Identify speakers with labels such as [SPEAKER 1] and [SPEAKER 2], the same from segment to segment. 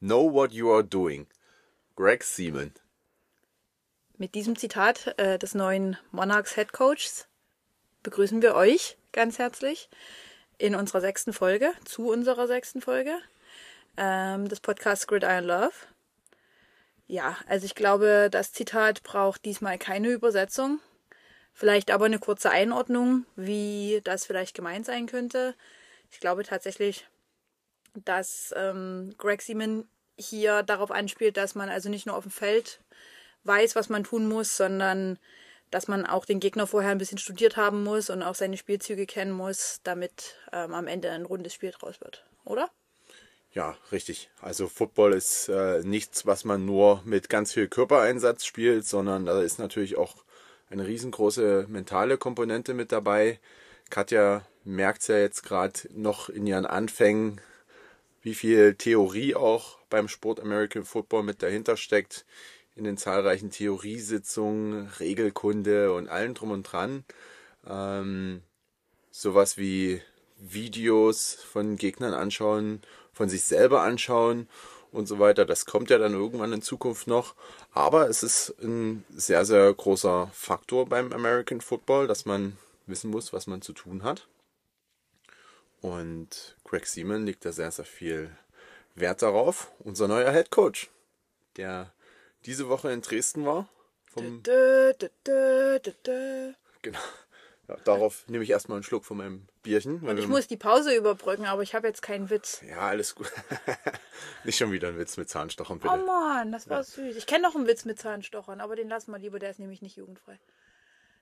[SPEAKER 1] Know what you are doing. Greg Seaman.
[SPEAKER 2] Mit diesem Zitat äh, des neuen Monarchs Head Coaches begrüßen wir euch ganz herzlich in unserer sechsten Folge, zu unserer sechsten Folge ähm, des Podcasts Gridiron Love. Ja, also ich glaube, das Zitat braucht diesmal keine Übersetzung. Vielleicht aber eine kurze Einordnung, wie das vielleicht gemeint sein könnte. Ich glaube tatsächlich, dass ähm, Greg Seaman hier darauf anspielt, dass man also nicht nur auf dem Feld weiß, was man tun muss, sondern dass man auch den Gegner vorher ein bisschen studiert haben muss und auch seine Spielzüge kennen muss, damit ähm, am Ende ein rundes Spiel draus wird, oder?
[SPEAKER 1] Ja, richtig. Also Football ist äh, nichts, was man nur mit ganz viel Körpereinsatz spielt, sondern da ist natürlich auch eine riesengroße mentale Komponente mit dabei. Katja merkt es ja jetzt gerade noch in ihren Anfängen, wie viel Theorie auch beim Sport American Football mit dahinter steckt, in den zahlreichen Theoriesitzungen, Regelkunde und allem drum und dran. Ähm, sowas wie Videos von Gegnern anschauen, von sich selber anschauen und so weiter. Das kommt ja dann irgendwann in Zukunft noch. Aber es ist ein sehr, sehr großer Faktor beim American Football, dass man wissen muss, was man zu tun hat. Und Greg Seaman legt da sehr, sehr viel Wert darauf. Unser neuer Head Coach, der diese Woche in Dresden war.
[SPEAKER 2] Dö, dö, dö,
[SPEAKER 1] genau. Ja, darauf nehme ich erstmal einen Schluck von meinem Bierchen.
[SPEAKER 2] Und ich muss die Pause überbrücken, aber ich habe jetzt keinen Witz.
[SPEAKER 1] Ja, alles gut. Nicht schon wieder ein Witz mit Zahnstochern,
[SPEAKER 2] Oh
[SPEAKER 1] bitte.
[SPEAKER 2] Mann, das war süß. Ich kenne noch einen Witz mit Zahnstochern, aber den lassen wir lieber, der ist nämlich nicht jugendfrei.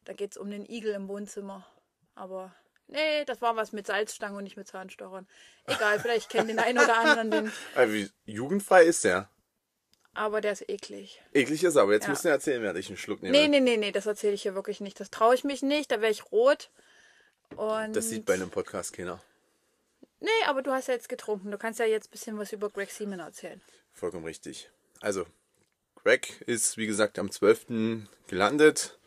[SPEAKER 2] Da geht es um den Igel im Wohnzimmer. Aber nee, das war was mit Salzstangen und nicht mit Zahnstochern. Egal, vielleicht kennt den einen oder anderen den,
[SPEAKER 1] Äh, wie jugendfrei ist der.
[SPEAKER 2] aber der ist eklig.
[SPEAKER 1] Eklig ist er, aber jetzt
[SPEAKER 2] Ja.
[SPEAKER 1] musst du erzählen, während ich einen Schluck nehme.
[SPEAKER 2] Nee, nee, nee, nee, das erzähle ich hier wirklich nicht. Das traue ich mich nicht, da wäre ich rot. Und
[SPEAKER 1] Das sieht bei einem Podcast keiner.
[SPEAKER 2] Nee, aber du hast ja jetzt getrunken. Du kannst ja jetzt ein bisschen was über Greg Seaman erzählen.
[SPEAKER 1] Vollkommen richtig. Also, Greg ist, wie gesagt, am 12. gelandet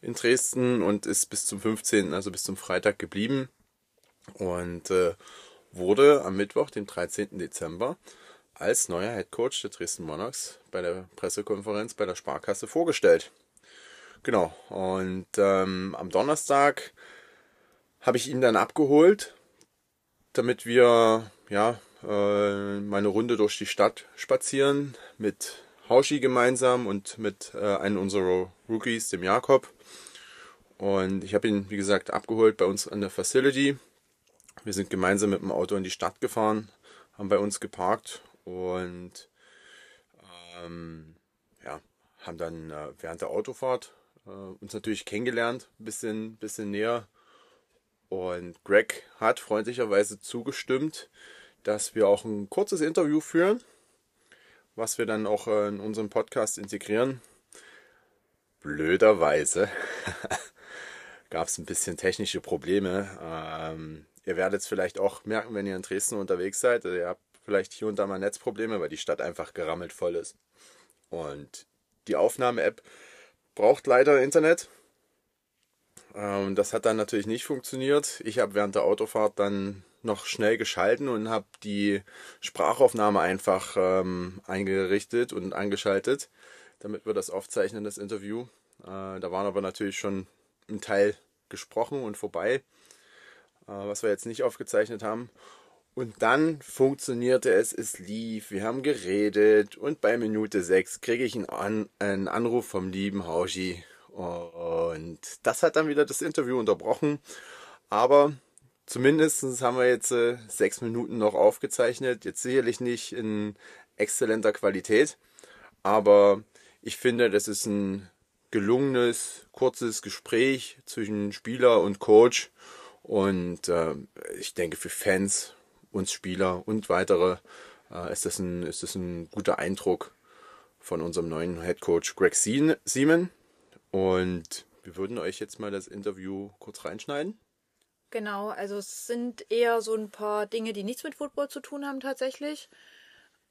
[SPEAKER 1] in Dresden und ist bis zum 15., also bis zum Freitag geblieben. Und äh, wurde am Mittwoch, dem 13. Dezember, als neuer Head Coach der Dresden Monarchs bei der Pressekonferenz bei der Sparkasse vorgestellt. Genau. Und ähm, am Donnerstag habe ich ihn dann abgeholt, damit wir ja äh, meine Runde durch die Stadt spazieren mit Hauschi gemeinsam und mit äh, einem unserer Rookies, dem Jakob. Und ich habe ihn, wie gesagt, abgeholt bei uns an der Facility. Wir sind gemeinsam mit dem Auto in die Stadt gefahren, haben bei uns geparkt und ähm, ja, haben dann äh, während der Autofahrt äh, uns natürlich kennengelernt, ein bisschen, bisschen näher. Und Greg hat freundlicherweise zugestimmt, dass wir auch ein kurzes Interview führen, was wir dann auch äh, in unseren Podcast integrieren. Blöderweise gab es ein bisschen technische Probleme. Ähm, ihr werdet es vielleicht auch merken, wenn ihr in Dresden unterwegs seid. Ihr habt vielleicht hier und da mal Netzprobleme, weil die Stadt einfach gerammelt voll ist. Und die Aufnahme-App braucht leider Internet. Ähm, das hat dann natürlich nicht funktioniert. Ich habe während der Autofahrt dann noch schnell geschalten und habe die Sprachaufnahme einfach ähm, eingerichtet und angeschaltet, damit wir das aufzeichnen, das Interview. Äh, da waren aber natürlich schon ein Teil gesprochen und vorbei, äh, was wir jetzt nicht aufgezeichnet haben. Und dann funktionierte es, es lief, wir haben geredet und bei Minute 6 kriege ich einen, An einen Anruf vom lieben Hauschi. Und das hat dann wieder das Interview unterbrochen. Aber zumindest haben wir jetzt äh, sechs Minuten noch aufgezeichnet. Jetzt sicherlich nicht in exzellenter Qualität. Aber ich finde, das ist ein gelungenes, kurzes Gespräch zwischen Spieler und Coach. Und äh, ich denke, für Fans, uns Spieler und weitere äh, ist, das ein, ist das ein guter Eindruck von unserem neuen Head Coach Greg Sie- Seaman. Und wir würden euch jetzt mal das Interview kurz reinschneiden.
[SPEAKER 2] Genau, also es sind eher so ein paar Dinge, die nichts mit Football zu tun haben tatsächlich.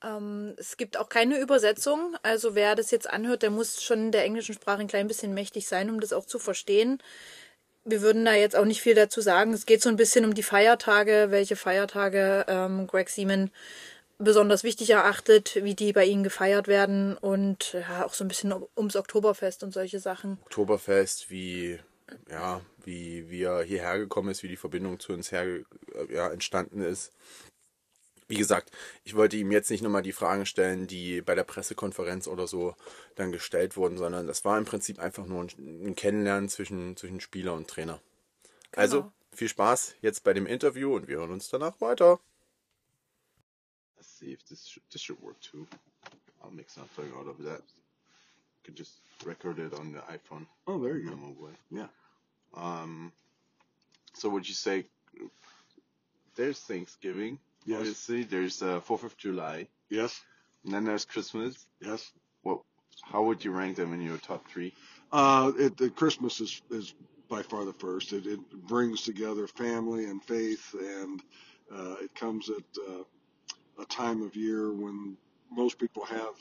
[SPEAKER 2] Ähm, es gibt auch keine Übersetzung. Also wer das jetzt anhört, der muss schon der englischen Sprache ein klein bisschen mächtig sein, um das auch zu verstehen. Wir würden da jetzt auch nicht viel dazu sagen. Es geht so ein bisschen um die Feiertage, welche Feiertage ähm, Greg Seaman besonders wichtig erachtet, wie die bei ihnen gefeiert werden und ja, auch so ein bisschen ums Oktoberfest und solche Sachen.
[SPEAKER 1] Oktoberfest, wie, ja, wie, wie er hierher gekommen ist, wie die Verbindung zu uns her, ja, entstanden ist. Wie gesagt, ich wollte ihm jetzt nicht nochmal die Fragen stellen, die bei der Pressekonferenz oder so dann gestellt wurden, sondern das war im Prinzip einfach nur ein, ein Kennenlernen zwischen, zwischen Spieler und Trainer.
[SPEAKER 2] Genau.
[SPEAKER 1] Also viel Spaß jetzt bei dem Interview und wir hören uns danach weiter. Let's see if this should, this should work too. I'll make something out of that. Can just record it on the iPhone.
[SPEAKER 3] Oh, there you go.
[SPEAKER 1] way.
[SPEAKER 3] Yeah.
[SPEAKER 1] Um, so would you say there's Thanksgiving?
[SPEAKER 3] Yes.
[SPEAKER 1] Obviously, there's uh, Fourth of July,
[SPEAKER 3] Yes.
[SPEAKER 1] and then there's Christmas.
[SPEAKER 3] Yes.
[SPEAKER 1] What? How would you rank them in your top three?
[SPEAKER 3] Uh, it, the Christmas is, is by far the first. It, it brings together family and faith, and uh, it comes at uh, a time of year when most people have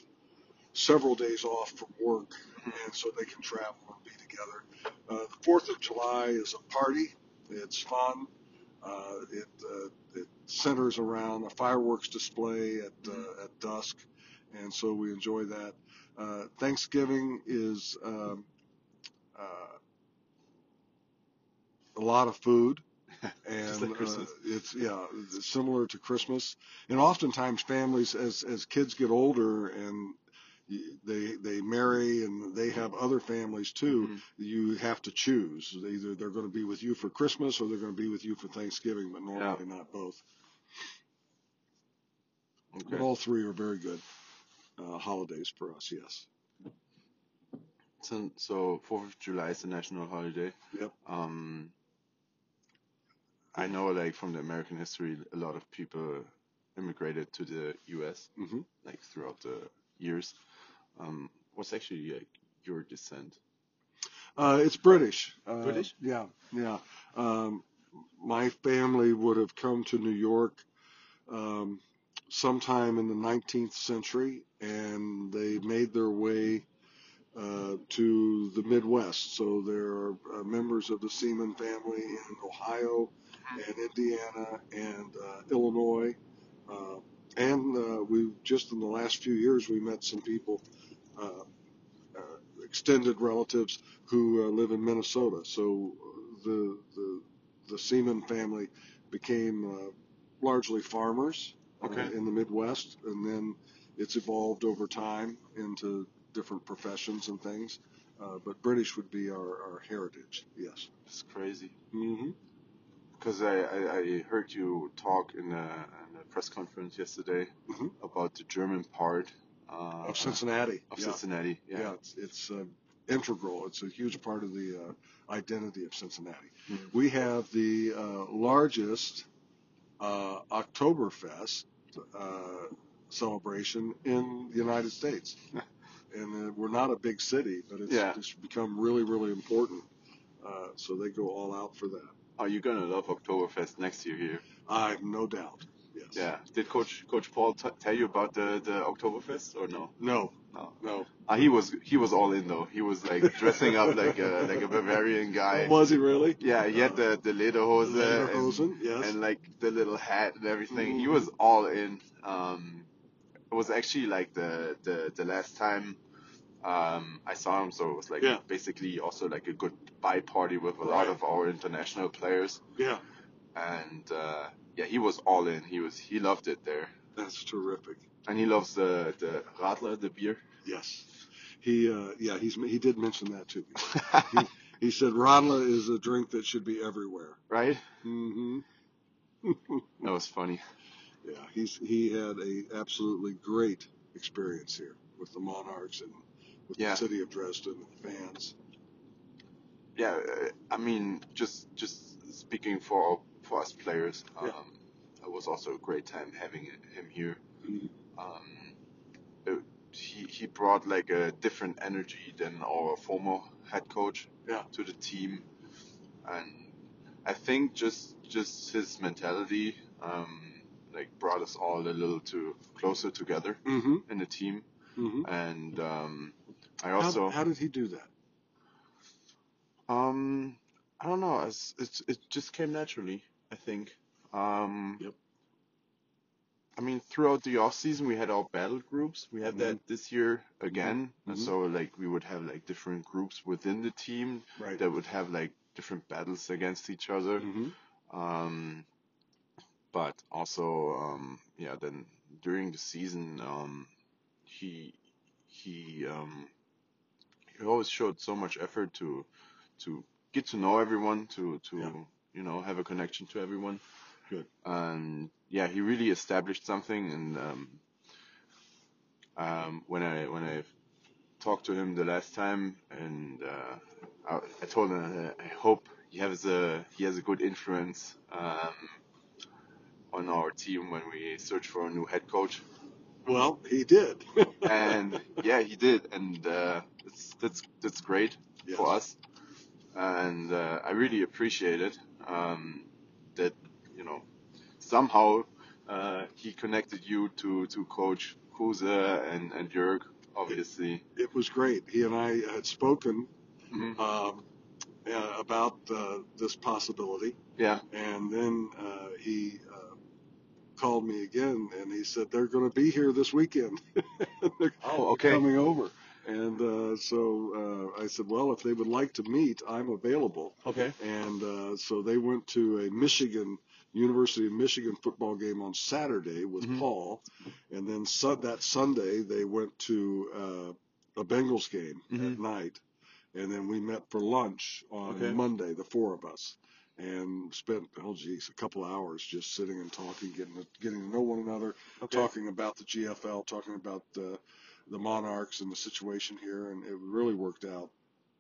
[SPEAKER 3] several days off from work, and so they can travel and be together. Uh, the Fourth of July is a party. It's fun. Uh, it, uh, it centers around a fireworks display at uh, at dusk, and so we enjoy that. Uh, Thanksgiving is um, uh, a lot of food, and
[SPEAKER 1] like
[SPEAKER 3] Uh, it's yeah, it's similar to Christmas. And oftentimes, families as as kids get older and they they marry and they have other families too.
[SPEAKER 1] Mhm.
[SPEAKER 3] You have to choose. Either they're going to be with you for Christmas or they're going to be with you for Thanksgiving, but normally not both. But all three are very good uh, holidays for us. Yes.
[SPEAKER 1] So, so Fourth of July is a national holiday.
[SPEAKER 3] Yep.
[SPEAKER 1] Um, I know, like from the American history, a lot of people immigrated to the U.S.
[SPEAKER 3] hmm
[SPEAKER 1] like throughout the years. Um, what's actually like your descent?
[SPEAKER 3] Uh, it's British. Uh,
[SPEAKER 1] British?
[SPEAKER 3] Yeah, yeah. Um, my family would have come to New York um, sometime in the 19th century, and they made their way uh, to the Midwest. So there are uh, members of the Seaman family in Ohio and Indiana and uh, Illinois. And uh, we just in the last few years we met some people, uh, uh, extended relatives who uh, live in Minnesota. So the the the Seaman family became uh, largely farmers
[SPEAKER 1] Okay.
[SPEAKER 3] in the Midwest, and then it's evolved over time into different professions and things. Uh, but British would be our, our heritage. Yes.
[SPEAKER 1] It's crazy
[SPEAKER 3] hmm
[SPEAKER 1] because I, I, I heard you talk in a press conference yesterday
[SPEAKER 3] Mhm.
[SPEAKER 1] about the German part uh,
[SPEAKER 3] Of Cincinnati.
[SPEAKER 1] of
[SPEAKER 3] yeah.
[SPEAKER 1] Cincinnati.
[SPEAKER 3] Yeah,
[SPEAKER 1] Yeah.
[SPEAKER 3] it's, it's uh, integral. It's a huge part of the uh, identity of Cincinnati.
[SPEAKER 1] Mhm.
[SPEAKER 3] We have the uh, largest uh, Oktoberfest uh, celebration in the United States. and uh, we're not a big city, but it's,
[SPEAKER 1] Yeah.
[SPEAKER 3] it's become really, really important. Uh, so they go all out for that.
[SPEAKER 1] Are you gonna love Oktoberfest next year here?
[SPEAKER 3] I have no doubt. Yes.
[SPEAKER 1] Yeah. Did Coach Coach Paul t- tell you about the the Oktoberfest or no?
[SPEAKER 3] No.
[SPEAKER 1] No.
[SPEAKER 3] No.
[SPEAKER 1] Uh, he was he was all in though. He was like dressing up like a like a Bavarian guy.
[SPEAKER 3] Was he really?
[SPEAKER 1] Yeah, he had the the lederhose and,
[SPEAKER 3] Lederhosen, yes.
[SPEAKER 1] and like the little hat and everything. He
[SPEAKER 3] Mhm.
[SPEAKER 1] was all in. Um, it was actually like the the the last time um, I saw him, so it was like
[SPEAKER 3] Yeah.
[SPEAKER 1] basically also like a goodbye party with a lot of our international players.
[SPEAKER 3] Yeah.
[SPEAKER 1] And uh, yeah, he was all in. He was he loved it there,
[SPEAKER 3] That's terrific.
[SPEAKER 1] and he loves the the Radler, the beer.
[SPEAKER 3] Yes. He, uh, yeah, he's, he did mention that to me. he, he said Radler is a drink that should be everywhere.
[SPEAKER 1] right?
[SPEAKER 3] hmm
[SPEAKER 1] That was funny.
[SPEAKER 3] yeah, he's, he had a absolutely great experience here with the Monarchs and with
[SPEAKER 1] Yeah.
[SPEAKER 3] the city of Dresden and the fans.
[SPEAKER 1] yeah, uh, I mean, just just speaking for for us players, um,
[SPEAKER 3] Yeah.
[SPEAKER 1] it was also a great time having him here.
[SPEAKER 3] Mhm.
[SPEAKER 1] Um, it, he he brought like a different energy than our former head coach
[SPEAKER 3] Yeah.
[SPEAKER 1] to the team, and I think just just his mentality um, like brought us all a little too closer together
[SPEAKER 3] hmm
[SPEAKER 1] in the team,
[SPEAKER 3] hmm
[SPEAKER 1] and um, I
[SPEAKER 3] How,
[SPEAKER 1] also
[SPEAKER 3] how did he do that?
[SPEAKER 1] Um, I don't know. It's, it's it just came naturally. I think. Um,
[SPEAKER 3] Yep.
[SPEAKER 4] I mean, throughout the off season, we had our battle groups. We had that this year again. And so, like, we would have like different groups within the team
[SPEAKER 3] Right.
[SPEAKER 4] that would have like different battles against each other.
[SPEAKER 3] Mhm.
[SPEAKER 4] Um, but also, um, yeah, then during the season, um, he he um, he always showed so much effort to to get to know everyone, to to
[SPEAKER 3] Yeah.
[SPEAKER 4] You know have a connection to everyone.
[SPEAKER 3] Good.
[SPEAKER 4] And yeah, he really established something. And um, um, when I when I talked to him the last time, and uh, I, I told him I hope he has a he has a good influence um, on our team when we search for a new head coach.
[SPEAKER 3] Well, he did.
[SPEAKER 4] and yeah, he did, and uh, that's that's that's great for us. And uh, I really appreciate it um, that you know somehow uh, he connected you to to Coach Kruse and and Jörg, obviously.
[SPEAKER 3] it was great. He and I had spoken
[SPEAKER 4] Mhm.
[SPEAKER 3] um, uh, about uh, this possibility,
[SPEAKER 4] Yeah,
[SPEAKER 3] and then uh, he uh, called me again, and he said they're going to be here this weekend.
[SPEAKER 4] Oh, okay.
[SPEAKER 3] coming over, and uh, so uh, I said, well, if they would like to meet, I'm available.
[SPEAKER 4] okay,
[SPEAKER 3] And uh, so they went to a Michigan University of Michigan football game on Saturday with
[SPEAKER 4] Mhm.
[SPEAKER 3] Paul, and then su- that Sunday they went to uh, a Bengals game at
[SPEAKER 4] Mhm.
[SPEAKER 3] night, and then we met for lunch on
[SPEAKER 4] Okay.
[SPEAKER 3] Monday, the four of us, and spent oh geez, a couple hours just sitting and talking, getting to, getting to know one another,
[SPEAKER 4] okay.
[SPEAKER 3] talking about the GFL, talking about the the Monarchs and the situation here, and it really worked out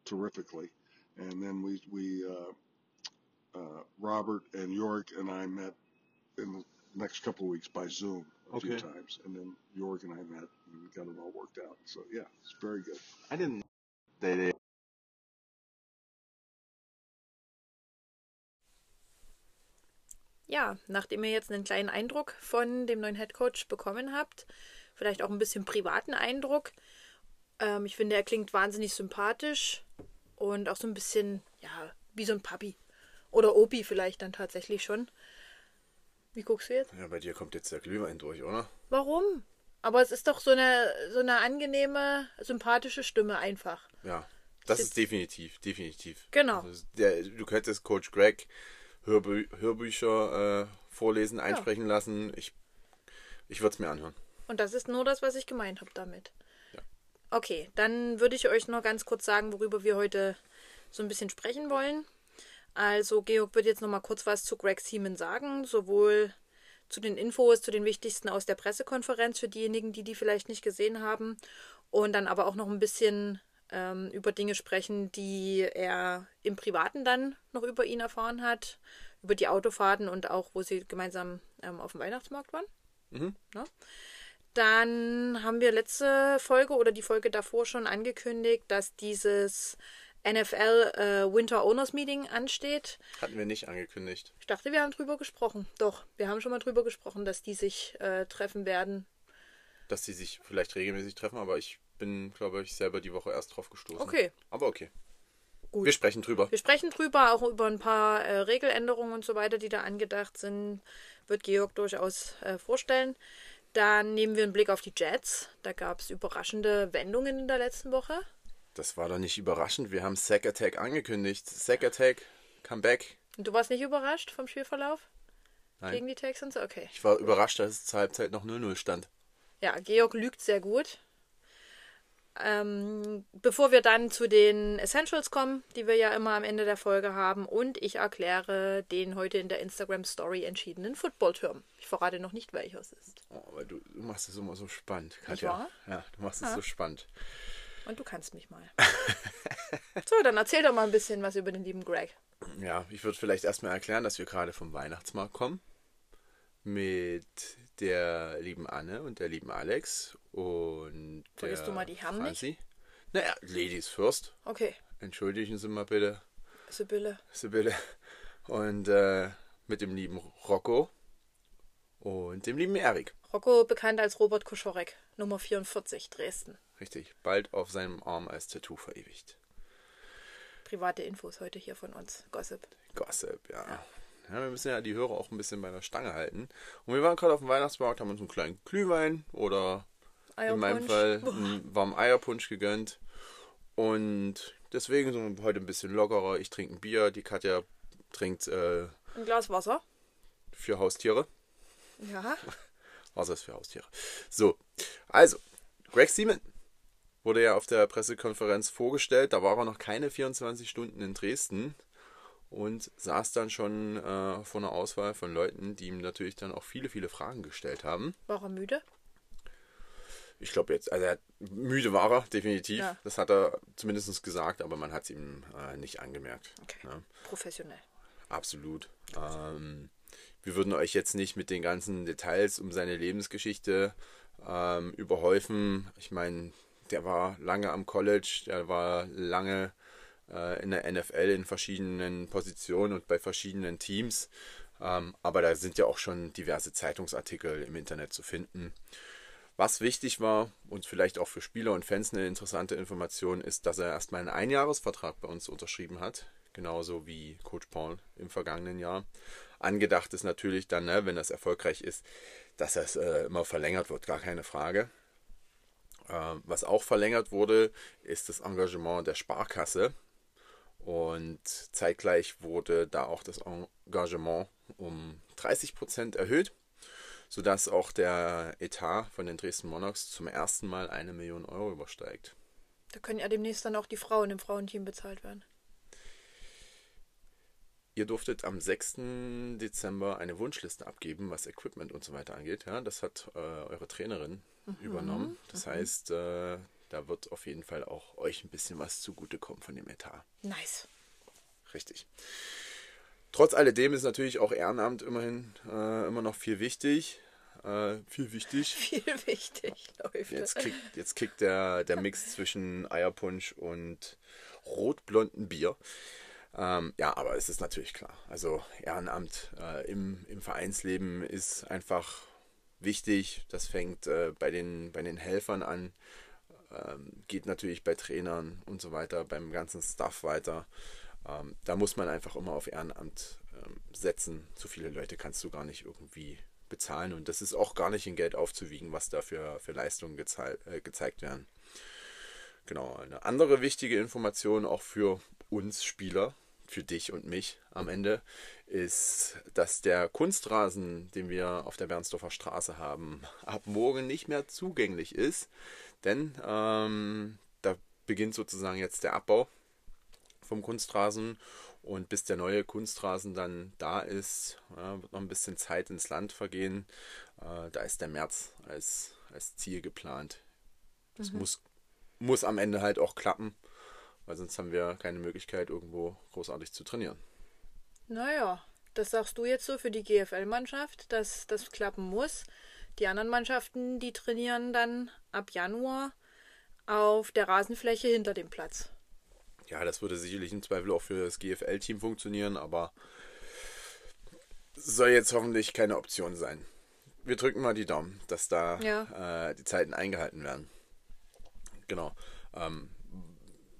[SPEAKER 3] terrifically. And then we we uh, uh, Robert and York and I met in the next couple of weeks by Zoom a few times, and then York and I met and we got it all worked out. So yeah, it's very good.
[SPEAKER 4] I didn't. They, they
[SPEAKER 2] Ja, nachdem ihr jetzt einen kleinen Eindruck von dem neuen Headcoach bekommen habt, vielleicht auch ein bisschen privaten Eindruck. Ähm, ich finde, er klingt wahnsinnig sympathisch und auch so ein bisschen, ja, wie so ein Papi. Oder Opi vielleicht dann tatsächlich schon. Wie guckst du jetzt?
[SPEAKER 1] Ja, bei dir kommt jetzt der Glühwein durch, oder?
[SPEAKER 2] Warum? Aber es ist doch so eine, so eine angenehme, sympathische Stimme einfach.
[SPEAKER 1] Ja, das
[SPEAKER 2] Jetzt-
[SPEAKER 1] ist definitiv, definitiv.
[SPEAKER 2] Genau.
[SPEAKER 1] Also der, du könntest Coach Greg Hörbü Hörbücher äh, vorlesen, einsprechen lassen. Ich, ich würde es mir anhören.
[SPEAKER 2] Und das ist nur das, was ich gemeint habe damit.
[SPEAKER 1] Ja.
[SPEAKER 2] Okay, dann würde ich euch noch ganz kurz sagen, worüber wir heute so ein bisschen sprechen wollen. Also Georg wird jetzt noch mal kurz was zu Greg Seaman sagen, sowohl zu den Infos, zu den wichtigsten aus der Pressekonferenz für diejenigen, die die vielleicht nicht gesehen haben, und dann aber auch noch ein bisschen ähm, über Dinge sprechen, die er im Privaten dann noch über ihn erfahren hat, über die Autofahrten und auch, wo sie gemeinsam ähm, auf dem Weihnachtsmarkt waren. Ne? Dann haben wir letzte Folge oder die Folge davor schon angekündigt, dass dieses NFL äh, Winter Owners Meeting ansteht.
[SPEAKER 1] Hatten wir nicht angekündigt.
[SPEAKER 2] Ich dachte, wir haben drüber gesprochen. Doch, wir haben schon mal drüber gesprochen, dass die sich äh, treffen werden.
[SPEAKER 1] Dass sie sich vielleicht regelmäßig treffen, aber ich bin, glaube ich, selber die Woche erst drauf gestoßen.
[SPEAKER 2] Okay.
[SPEAKER 1] Aber okay.
[SPEAKER 2] Gut.
[SPEAKER 1] Wir sprechen drüber.
[SPEAKER 2] Wir sprechen drüber, auch über ein paar äh, Regeländerungen und so weiter, die da angedacht sind, wird Georg durchaus äh, vorstellen. Dann nehmen wir einen Blick auf die Jets. Da gab es überraschende Wendungen in der letzten Woche.
[SPEAKER 1] Das war doch nicht überraschend. Wir haben Sack Attack angekündigt. Sack Attack, Comeback.
[SPEAKER 2] Und du warst nicht überrascht vom Spielverlauf
[SPEAKER 1] Nein.
[SPEAKER 2] gegen die Texans? Okay.
[SPEAKER 1] Ich war überrascht, dass es zur Halbzeit noch 0-0 stand.
[SPEAKER 2] Ja, Georg lügt sehr gut. Ähm, bevor wir dann zu den Essentials kommen, die wir ja immer am Ende der Folge haben, und ich erkläre den heute in der Instagram Story entschiedenen Footballturm. Ich verrate noch nicht, welcher es ist.
[SPEAKER 1] Oh, aber du, du machst es immer so spannend, Katja. Ja, du machst es so spannend.
[SPEAKER 2] Und du kannst mich mal. so, dann erzähl doch mal ein bisschen was über den lieben Greg.
[SPEAKER 1] Ja, ich würde vielleicht erstmal erklären, dass wir gerade vom Weihnachtsmarkt kommen. Mit der lieben Anne und der lieben Alex und.
[SPEAKER 2] Vergisst
[SPEAKER 1] der
[SPEAKER 2] du mal die Herren nicht?
[SPEAKER 1] Franzi. Naja, Ladies first.
[SPEAKER 2] Okay,
[SPEAKER 1] Entschuldigen Sie mal bitte,
[SPEAKER 2] Sibylle.
[SPEAKER 1] Sibylle. Und äh, mit dem lieben Rocco und dem lieben Erik.
[SPEAKER 2] Rocco, bekannt als Robert Koschorek, Nummer 44, Dresden.
[SPEAKER 1] Richtig, bald auf seinem Arm als Tattoo verewigt.
[SPEAKER 2] Private Infos heute hier von uns. Gossip.
[SPEAKER 1] Gossip, ja. Ja, wir müssen ja die Hörer auch ein bisschen bei der Stange halten. Und wir waren gerade auf dem Weihnachtsmarkt, haben uns einen kleinen Glühwein oder in meinem
[SPEAKER 2] Eierpunsch.
[SPEAKER 1] Fall einen warmen Eierpunsch gegönnt. Und deswegen sind wir heute ein bisschen lockerer. Ich trinke ein Bier, die Katja trinkt äh,
[SPEAKER 2] Ein Glas Wasser.
[SPEAKER 1] für Haustiere.
[SPEAKER 2] Ja.
[SPEAKER 1] Wasser ist für Haustiere. So, also, Greg Seaman wurde ja auf der Pressekonferenz vorgestellt. Da war er noch keine 24 Stunden in Dresden und saß dann schon äh, vor einer Auswahl von Leuten, die ihm natürlich dann auch viele, viele Fragen gestellt haben.
[SPEAKER 2] War er müde?
[SPEAKER 1] Ich glaube jetzt, also er müde war er, definitiv.
[SPEAKER 2] Ja.
[SPEAKER 1] Das hat er zumindest gesagt, aber man hat es ihm äh, nicht angemerkt.
[SPEAKER 2] Okay.
[SPEAKER 1] Ja.
[SPEAKER 2] Professionell.
[SPEAKER 1] Absolut. Ähm, wir würden euch jetzt nicht mit den ganzen Details um seine Lebensgeschichte ähm, überhäufen. Ich meine, der war lange am College, der war lange äh, in der NFL in verschiedenen Positionen und bei verschiedenen Teams. Ähm, aber da sind ja auch schon diverse Zeitungsartikel im Internet zu finden. Was wichtig war und vielleicht auch für Spieler und Fans eine interessante Information ist, dass er erstmal einen Einjahresvertrag bei uns unterschrieben hat, genauso wie Coach Paul im vergangenen Jahr. Angedacht ist natürlich dann, ne, wenn das erfolgreich ist, dass das äh, immer verlängert wird, gar keine Frage. Ähm, was auch verlängert wurde, ist das Engagement der Sparkasse. Und zeitgleich wurde da auch das Engagement um 30 Prozent erhöht, sodass auch der Etat von den Dresden Monarchs zum ersten Mal eine Million Euro übersteigt.
[SPEAKER 2] Da können ja demnächst dann auch die Frauen im Frauenteam bezahlt werden.
[SPEAKER 1] Ihr durftet am 6. Dezember eine Wunschliste abgeben, was Equipment und so weiter angeht. Ja, das hat äh, eure Trainerin übernommen. Das heißt, äh, da wird auf jeden Fall auch euch ein bisschen was zugutekommen von dem Etat.
[SPEAKER 2] Nice.
[SPEAKER 1] Richtig. Trotz alledem ist natürlich auch Ehrenamt immerhin äh, immer noch viel wichtig. Äh, viel wichtig.
[SPEAKER 2] Viel wichtig läuft.
[SPEAKER 1] Jetzt kickt, jetzt kickt der, der Mix zwischen Eierpunsch und rotblonden Bier. Ähm, ja, aber es ist natürlich klar. Also Ehrenamt äh, im, im Vereinsleben ist einfach wichtig. Das fängt äh, bei, den, bei den Helfern an, ähm, geht natürlich bei Trainern und so weiter, beim ganzen Staff weiter. Ähm, da muss man einfach immer auf Ehrenamt ähm, setzen. Zu viele Leute kannst du gar nicht irgendwie bezahlen und das ist auch gar nicht in Geld aufzuwiegen, was da für, für Leistungen äh, gezeigt werden. Genau, eine andere wichtige Information auch für uns Spieler, für dich und mich am Ende, ist, dass der Kunstrasen, den wir auf der Bernsdorfer Straße haben, ab morgen nicht mehr zugänglich ist. Denn ähm, da beginnt sozusagen jetzt der Abbau vom Kunstrasen und bis der neue Kunstrasen dann da ist, ja, wird noch ein bisschen Zeit ins Land vergehen. Äh, da ist der März als, als Ziel geplant. Das muss, muss am Ende halt auch klappen, weil sonst haben wir keine Möglichkeit, irgendwo großartig zu trainieren.
[SPEAKER 2] Naja, das sagst du jetzt so für die GFL-Mannschaft, dass das klappen muss. Die anderen Mannschaften, die trainieren dann ab Januar auf der Rasenfläche hinter dem Platz.
[SPEAKER 1] Ja, das würde sicherlich im Zweifel auch für das GFL-Team funktionieren, aber soll jetzt hoffentlich keine Option sein. Wir drücken mal die Daumen, dass da
[SPEAKER 2] Ja.
[SPEAKER 1] äh, die Zeiten eingehalten werden. Genau. Ähm,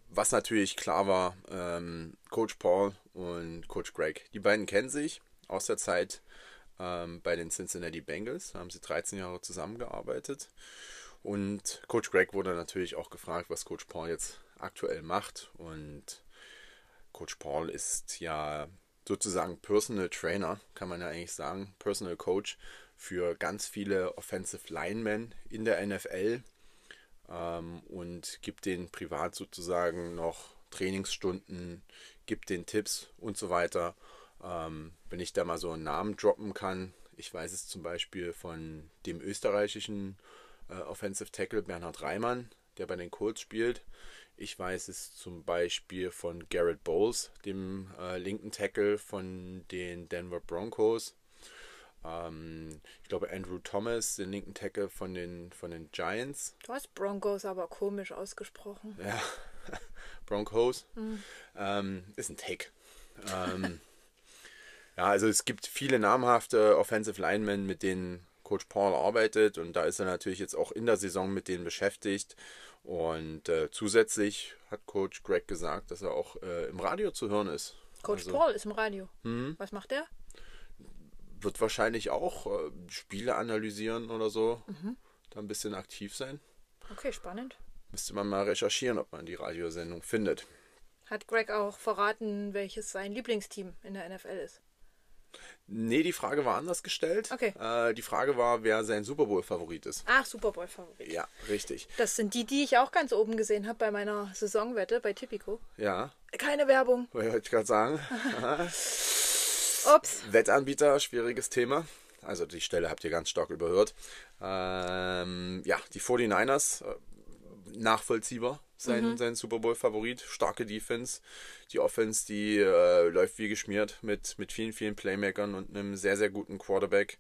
[SPEAKER 1] was natürlich klar war, ähm, Coach Paul und Coach Greg, die beiden kennen sich aus der Zeit ähm, bei den Cincinnati Bengals. Da haben sie 13 Jahre zusammengearbeitet. Und Coach Greg wurde natürlich auch gefragt, was Coach Paul jetzt aktuell macht. Und Coach Paul ist ja sozusagen Personal Trainer, kann man ja eigentlich sagen, Personal Coach für ganz viele Offensive Linemen in der NFL ähm, und gibt denen privat sozusagen noch Trainingsstunden, gibt den Tipps und so weiter. Ähm, wenn ich da mal so einen Namen droppen kann, ich weiß es zum Beispiel von dem österreichischen äh, Offensive Tackle Bernhard Reimann, der bei den Colts spielt. Ich weiß es zum Beispiel von Garrett Bowles, dem äh, linken Tackle von den Denver Broncos. Ähm, ich glaube Andrew Thomas, den linken Tackle von den, von den Giants.
[SPEAKER 2] Du hast Broncos aber komisch ausgesprochen.
[SPEAKER 1] Ja, Broncos. Ähm, ist ein Take. Ähm, ja, also es gibt viele namhafte Offensive Linemen, mit denen Coach Paul arbeitet und da ist er natürlich jetzt auch in der Saison mit denen beschäftigt. Und äh, zusätzlich hat Coach Greg gesagt, dass er auch äh, im Radio zu hören ist.
[SPEAKER 2] Coach
[SPEAKER 1] Also-
[SPEAKER 2] Paul ist im Radio. Was macht der?
[SPEAKER 1] wird wahrscheinlich auch äh, Spiele analysieren oder so. Da ein bisschen aktiv sein.
[SPEAKER 2] Okay, spannend.
[SPEAKER 1] Müsste man mal recherchieren, ob man die Radiosendung findet.
[SPEAKER 2] Hat Greg auch verraten, welches sein Lieblingsteam in der NFL ist?
[SPEAKER 1] Nee, die Frage war anders gestellt.
[SPEAKER 2] Okay.
[SPEAKER 1] Äh, die Frage war, wer sein Super Bowl-Favorit ist.
[SPEAKER 2] Ach, Super Bowl-Favorit.
[SPEAKER 1] Ja, richtig.
[SPEAKER 2] Das sind die, die ich auch ganz oben gesehen habe bei meiner Saisonwette bei Tipico.
[SPEAKER 1] Ja,
[SPEAKER 2] Keine Werbung.
[SPEAKER 1] wollte ich gerade sagen.
[SPEAKER 2] Ups.
[SPEAKER 1] Wettanbieter, schwieriges Thema. Also die Stelle habt ihr ganz stark überhört. Ähm, ja, die 49ers, äh, nachvollziehbar, sein, sein Super Bowl-Favorit. Starke Defense. Die Offense, die äh, läuft wie geschmiert mit, mit vielen, vielen Playmakern und einem sehr, sehr guten Quarterback.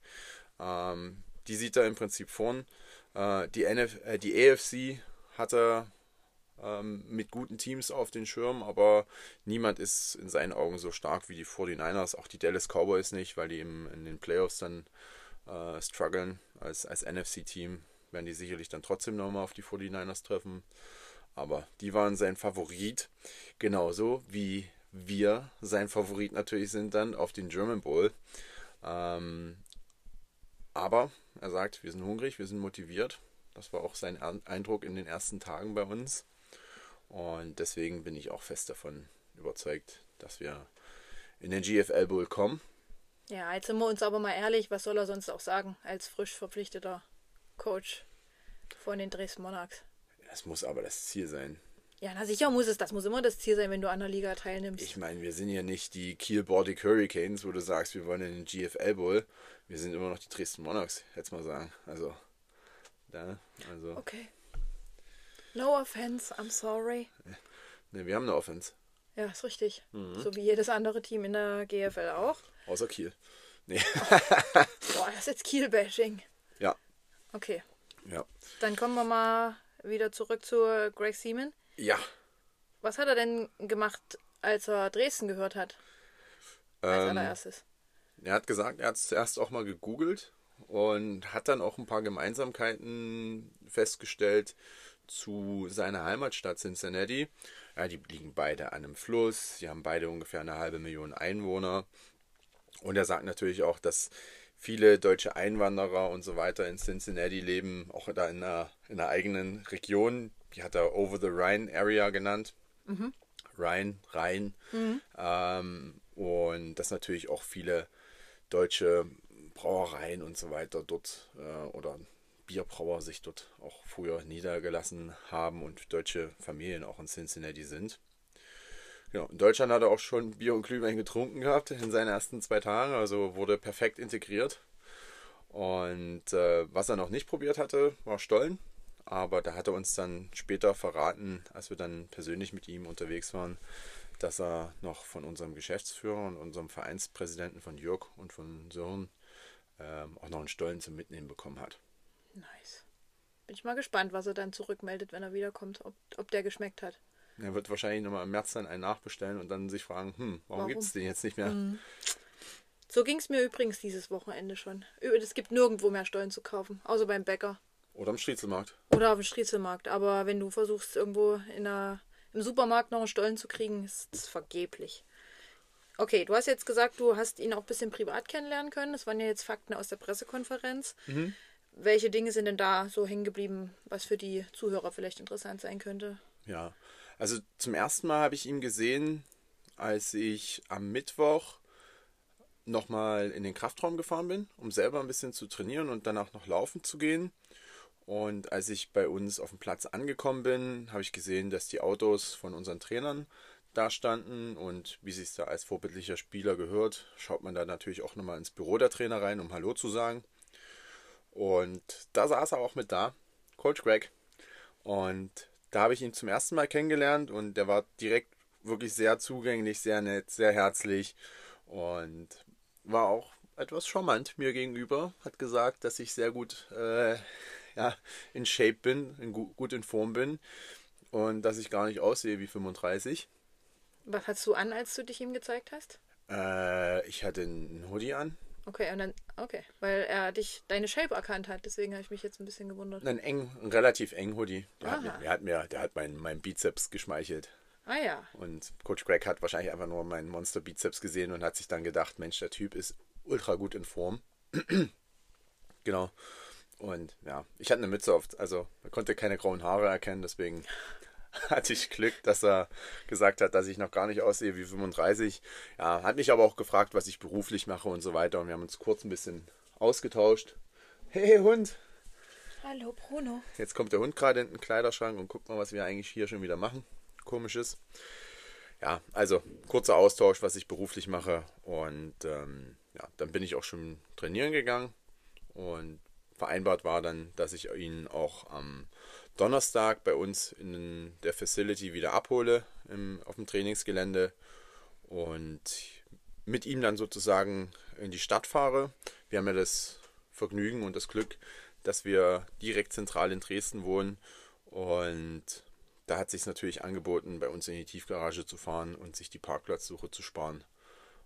[SPEAKER 1] Ähm, die sieht er im Prinzip vorn. Äh, die, NF äh, die AFC hat er ähm, mit guten Teams auf den Schirm, aber niemand ist in seinen Augen so stark wie die 49ers, auch die Dallas Cowboys nicht, weil die im, in den Playoffs dann äh, strugglen als, als NFC-Team, werden die sicherlich dann trotzdem nochmal auf die 49ers treffen. Aber die waren sein Favorit, genauso wie wir sein Favorit natürlich sind dann auf den German Bowl. Ähm, aber er sagt, wir sind hungrig, wir sind motiviert. Das war auch sein Eindruck in den ersten Tagen bei uns. Und deswegen bin ich auch fest davon überzeugt, dass wir in den GFL Bowl kommen.
[SPEAKER 2] Ja, jetzt sind wir uns aber mal ehrlich, was soll er sonst auch sagen als frisch verpflichteter Coach von den Dresden Monarchs?
[SPEAKER 1] Das muss aber das Ziel sein.
[SPEAKER 2] Ja, na sicher muss es. Das muss immer das Ziel sein, wenn du an der Liga teilnimmst.
[SPEAKER 1] Ich meine, wir sind ja nicht die Kiel Baltic Hurricanes, wo du sagst, wir wollen in den GFL Bowl. Wir sind immer noch die Dresden Monarchs, jetzt mal sagen. Also, da, also,
[SPEAKER 2] okay. No offense, I'm sorry.
[SPEAKER 1] ne, wir haben eine Offense,
[SPEAKER 2] Ja, ist richtig.
[SPEAKER 1] Mhm.
[SPEAKER 2] So wie jedes andere Team in der GFL auch.
[SPEAKER 1] außer Kiel. Nee,
[SPEAKER 2] Boah, das ist jetzt Kiel-Bashing.
[SPEAKER 1] ja,
[SPEAKER 2] Okay.
[SPEAKER 1] ja.
[SPEAKER 2] Dann kommen wir mal wieder zurück zu Greg Seaman.
[SPEAKER 1] Ja,
[SPEAKER 2] Was hat er denn gemacht, als er Dresden gehört hat? Als
[SPEAKER 1] ähm,
[SPEAKER 2] allererstes.
[SPEAKER 1] Er hat gesagt, er hat es zuerst auch mal gegoogelt und hat dann auch ein paar Gemeinsamkeiten festgestellt zu seiner Heimatstadt Cincinnati. Ja, die liegen beide an einem Fluss, sie haben beide ungefähr eine halbe Million Einwohner. Und er sagt natürlich auch, dass viele deutsche Einwanderer und so weiter in Cincinnati leben, auch da in einer, in einer eigenen Region. Die hat er Over the Rhine Area genannt. Rhein, Rhein. Ähm, und dass natürlich auch viele deutsche Brauereien und so weiter dort äh, oder Bierbrauer sich dort auch früher niedergelassen haben und deutsche Familien auch in Cincinnati sind. Genau, in Deutschland hat er auch schon Bier und Glühwein getrunken gehabt in seinen ersten zwei Tagen, also wurde perfekt integriert. Und äh, was er noch nicht probiert hatte, war Stollen. Aber da hat er uns dann später verraten, als wir dann persönlich mit ihm unterwegs waren, dass er noch von unserem Geschäftsführer und unserem Vereinspräsidenten von Jörg und von Sören ähm, auch noch einen Stollen zum Mitnehmen bekommen hat.
[SPEAKER 2] Nice. Bin ich mal gespannt, was er dann zurückmeldet, wenn er wiederkommt, ob, ob der geschmeckt hat.
[SPEAKER 1] Er wird wahrscheinlich nochmal im März dann einen nachbestellen und dann sich fragen, hm, warum,
[SPEAKER 2] Warum?
[SPEAKER 1] gibt es den jetzt nicht mehr?
[SPEAKER 2] So ging es mir übrigens dieses Wochenende schon. Es gibt nirgendwo mehr Stollen zu kaufen, außer beim Bäcker
[SPEAKER 1] Oder am Striezelmarkt.
[SPEAKER 2] oder auf dem Striezelmarkt. Aber wenn du versuchst, irgendwo in der, im Supermarkt noch einen Stollen zu kriegen, ist es vergeblich. Okay, du hast jetzt gesagt, du hast ihn auch ein bisschen privat kennenlernen können. Das waren ja jetzt Fakten aus der Pressekonferenz. Welche Dinge sind denn da so hängen geblieben, was für die Zuhörer vielleicht interessant sein könnte?
[SPEAKER 1] Ja, also zum ersten Mal habe ich ihn gesehen, als ich am Mittwoch nochmal in den Kraftraum gefahren bin, um selber ein bisschen zu trainieren und danach noch laufen zu gehen. Und als ich bei uns auf dem Platz angekommen bin, habe ich gesehen, dass die Autos von unseren Trainern da standen und wie sich da als vorbildlicher Spieler gehört, schaut man da natürlich auch nochmal ins Büro der Trainer rein, um Hallo zu sagen. Und da saß er auch mit da, Coach Greg. Und da habe ich ihn zum ersten Mal kennengelernt und der war direkt wirklich sehr zugänglich, sehr nett, sehr herzlich und war auch etwas charmant mir gegenüber. Hat gesagt, dass ich sehr gut äh, ja, in Shape bin, in gu gut in Form bin und dass ich gar nicht aussehe wie 35.
[SPEAKER 2] Was hast du an, als du dich ihm gezeigt hast?
[SPEAKER 1] Äh, ich hatte einen Hoodie an,
[SPEAKER 2] Okay, und dann, okay, weil er dich, deine Shape erkannt hat, deswegen habe ich mich jetzt ein bisschen gewundert.
[SPEAKER 1] einen eng, einen relativ engen Hoodie. Der hat,
[SPEAKER 2] Aha.
[SPEAKER 1] mir, der hat mir, der hat meinen mein Bizeps geschmeichelt.
[SPEAKER 2] Ah ja,
[SPEAKER 1] Und Coach Greg hat wahrscheinlich einfach nur meinen Monster-Bizeps gesehen und hat sich dann gedacht, Mensch, der Typ ist ultra gut in Form. genau. Und ja, ich hatte eine Mütze auf, also man konnte keine grauen Haare erkennen, deswegen hatte ich Glück, dass er gesagt hat, dass ich noch gar nicht aussehe wie 35. Ja, hat mich aber auch gefragt, was ich beruflich mache und so weiter. Und wir haben uns kurz ein bisschen ausgetauscht. Hey Hund!
[SPEAKER 2] Hallo Bruno.
[SPEAKER 1] Jetzt kommt der Hund gerade in den Kleiderschrank und guckt mal, was wir eigentlich hier schon wieder machen. Komisches. Ja, also kurzer Austausch, was ich beruflich mache. Und ähm, ja, dann bin ich auch schon trainieren gegangen. Und vereinbart war dann, dass ich ihn auch am Donnerstag bei uns in der Facility wieder abhole im, auf dem Trainingsgelände und mit ihm dann sozusagen in die Stadt fahre. Wir haben ja das Vergnügen und das Glück, dass wir direkt zentral in Dresden wohnen und da hat sich natürlich angeboten, bei uns in die Tiefgarage zu fahren und sich die Parkplatzsuche zu sparen.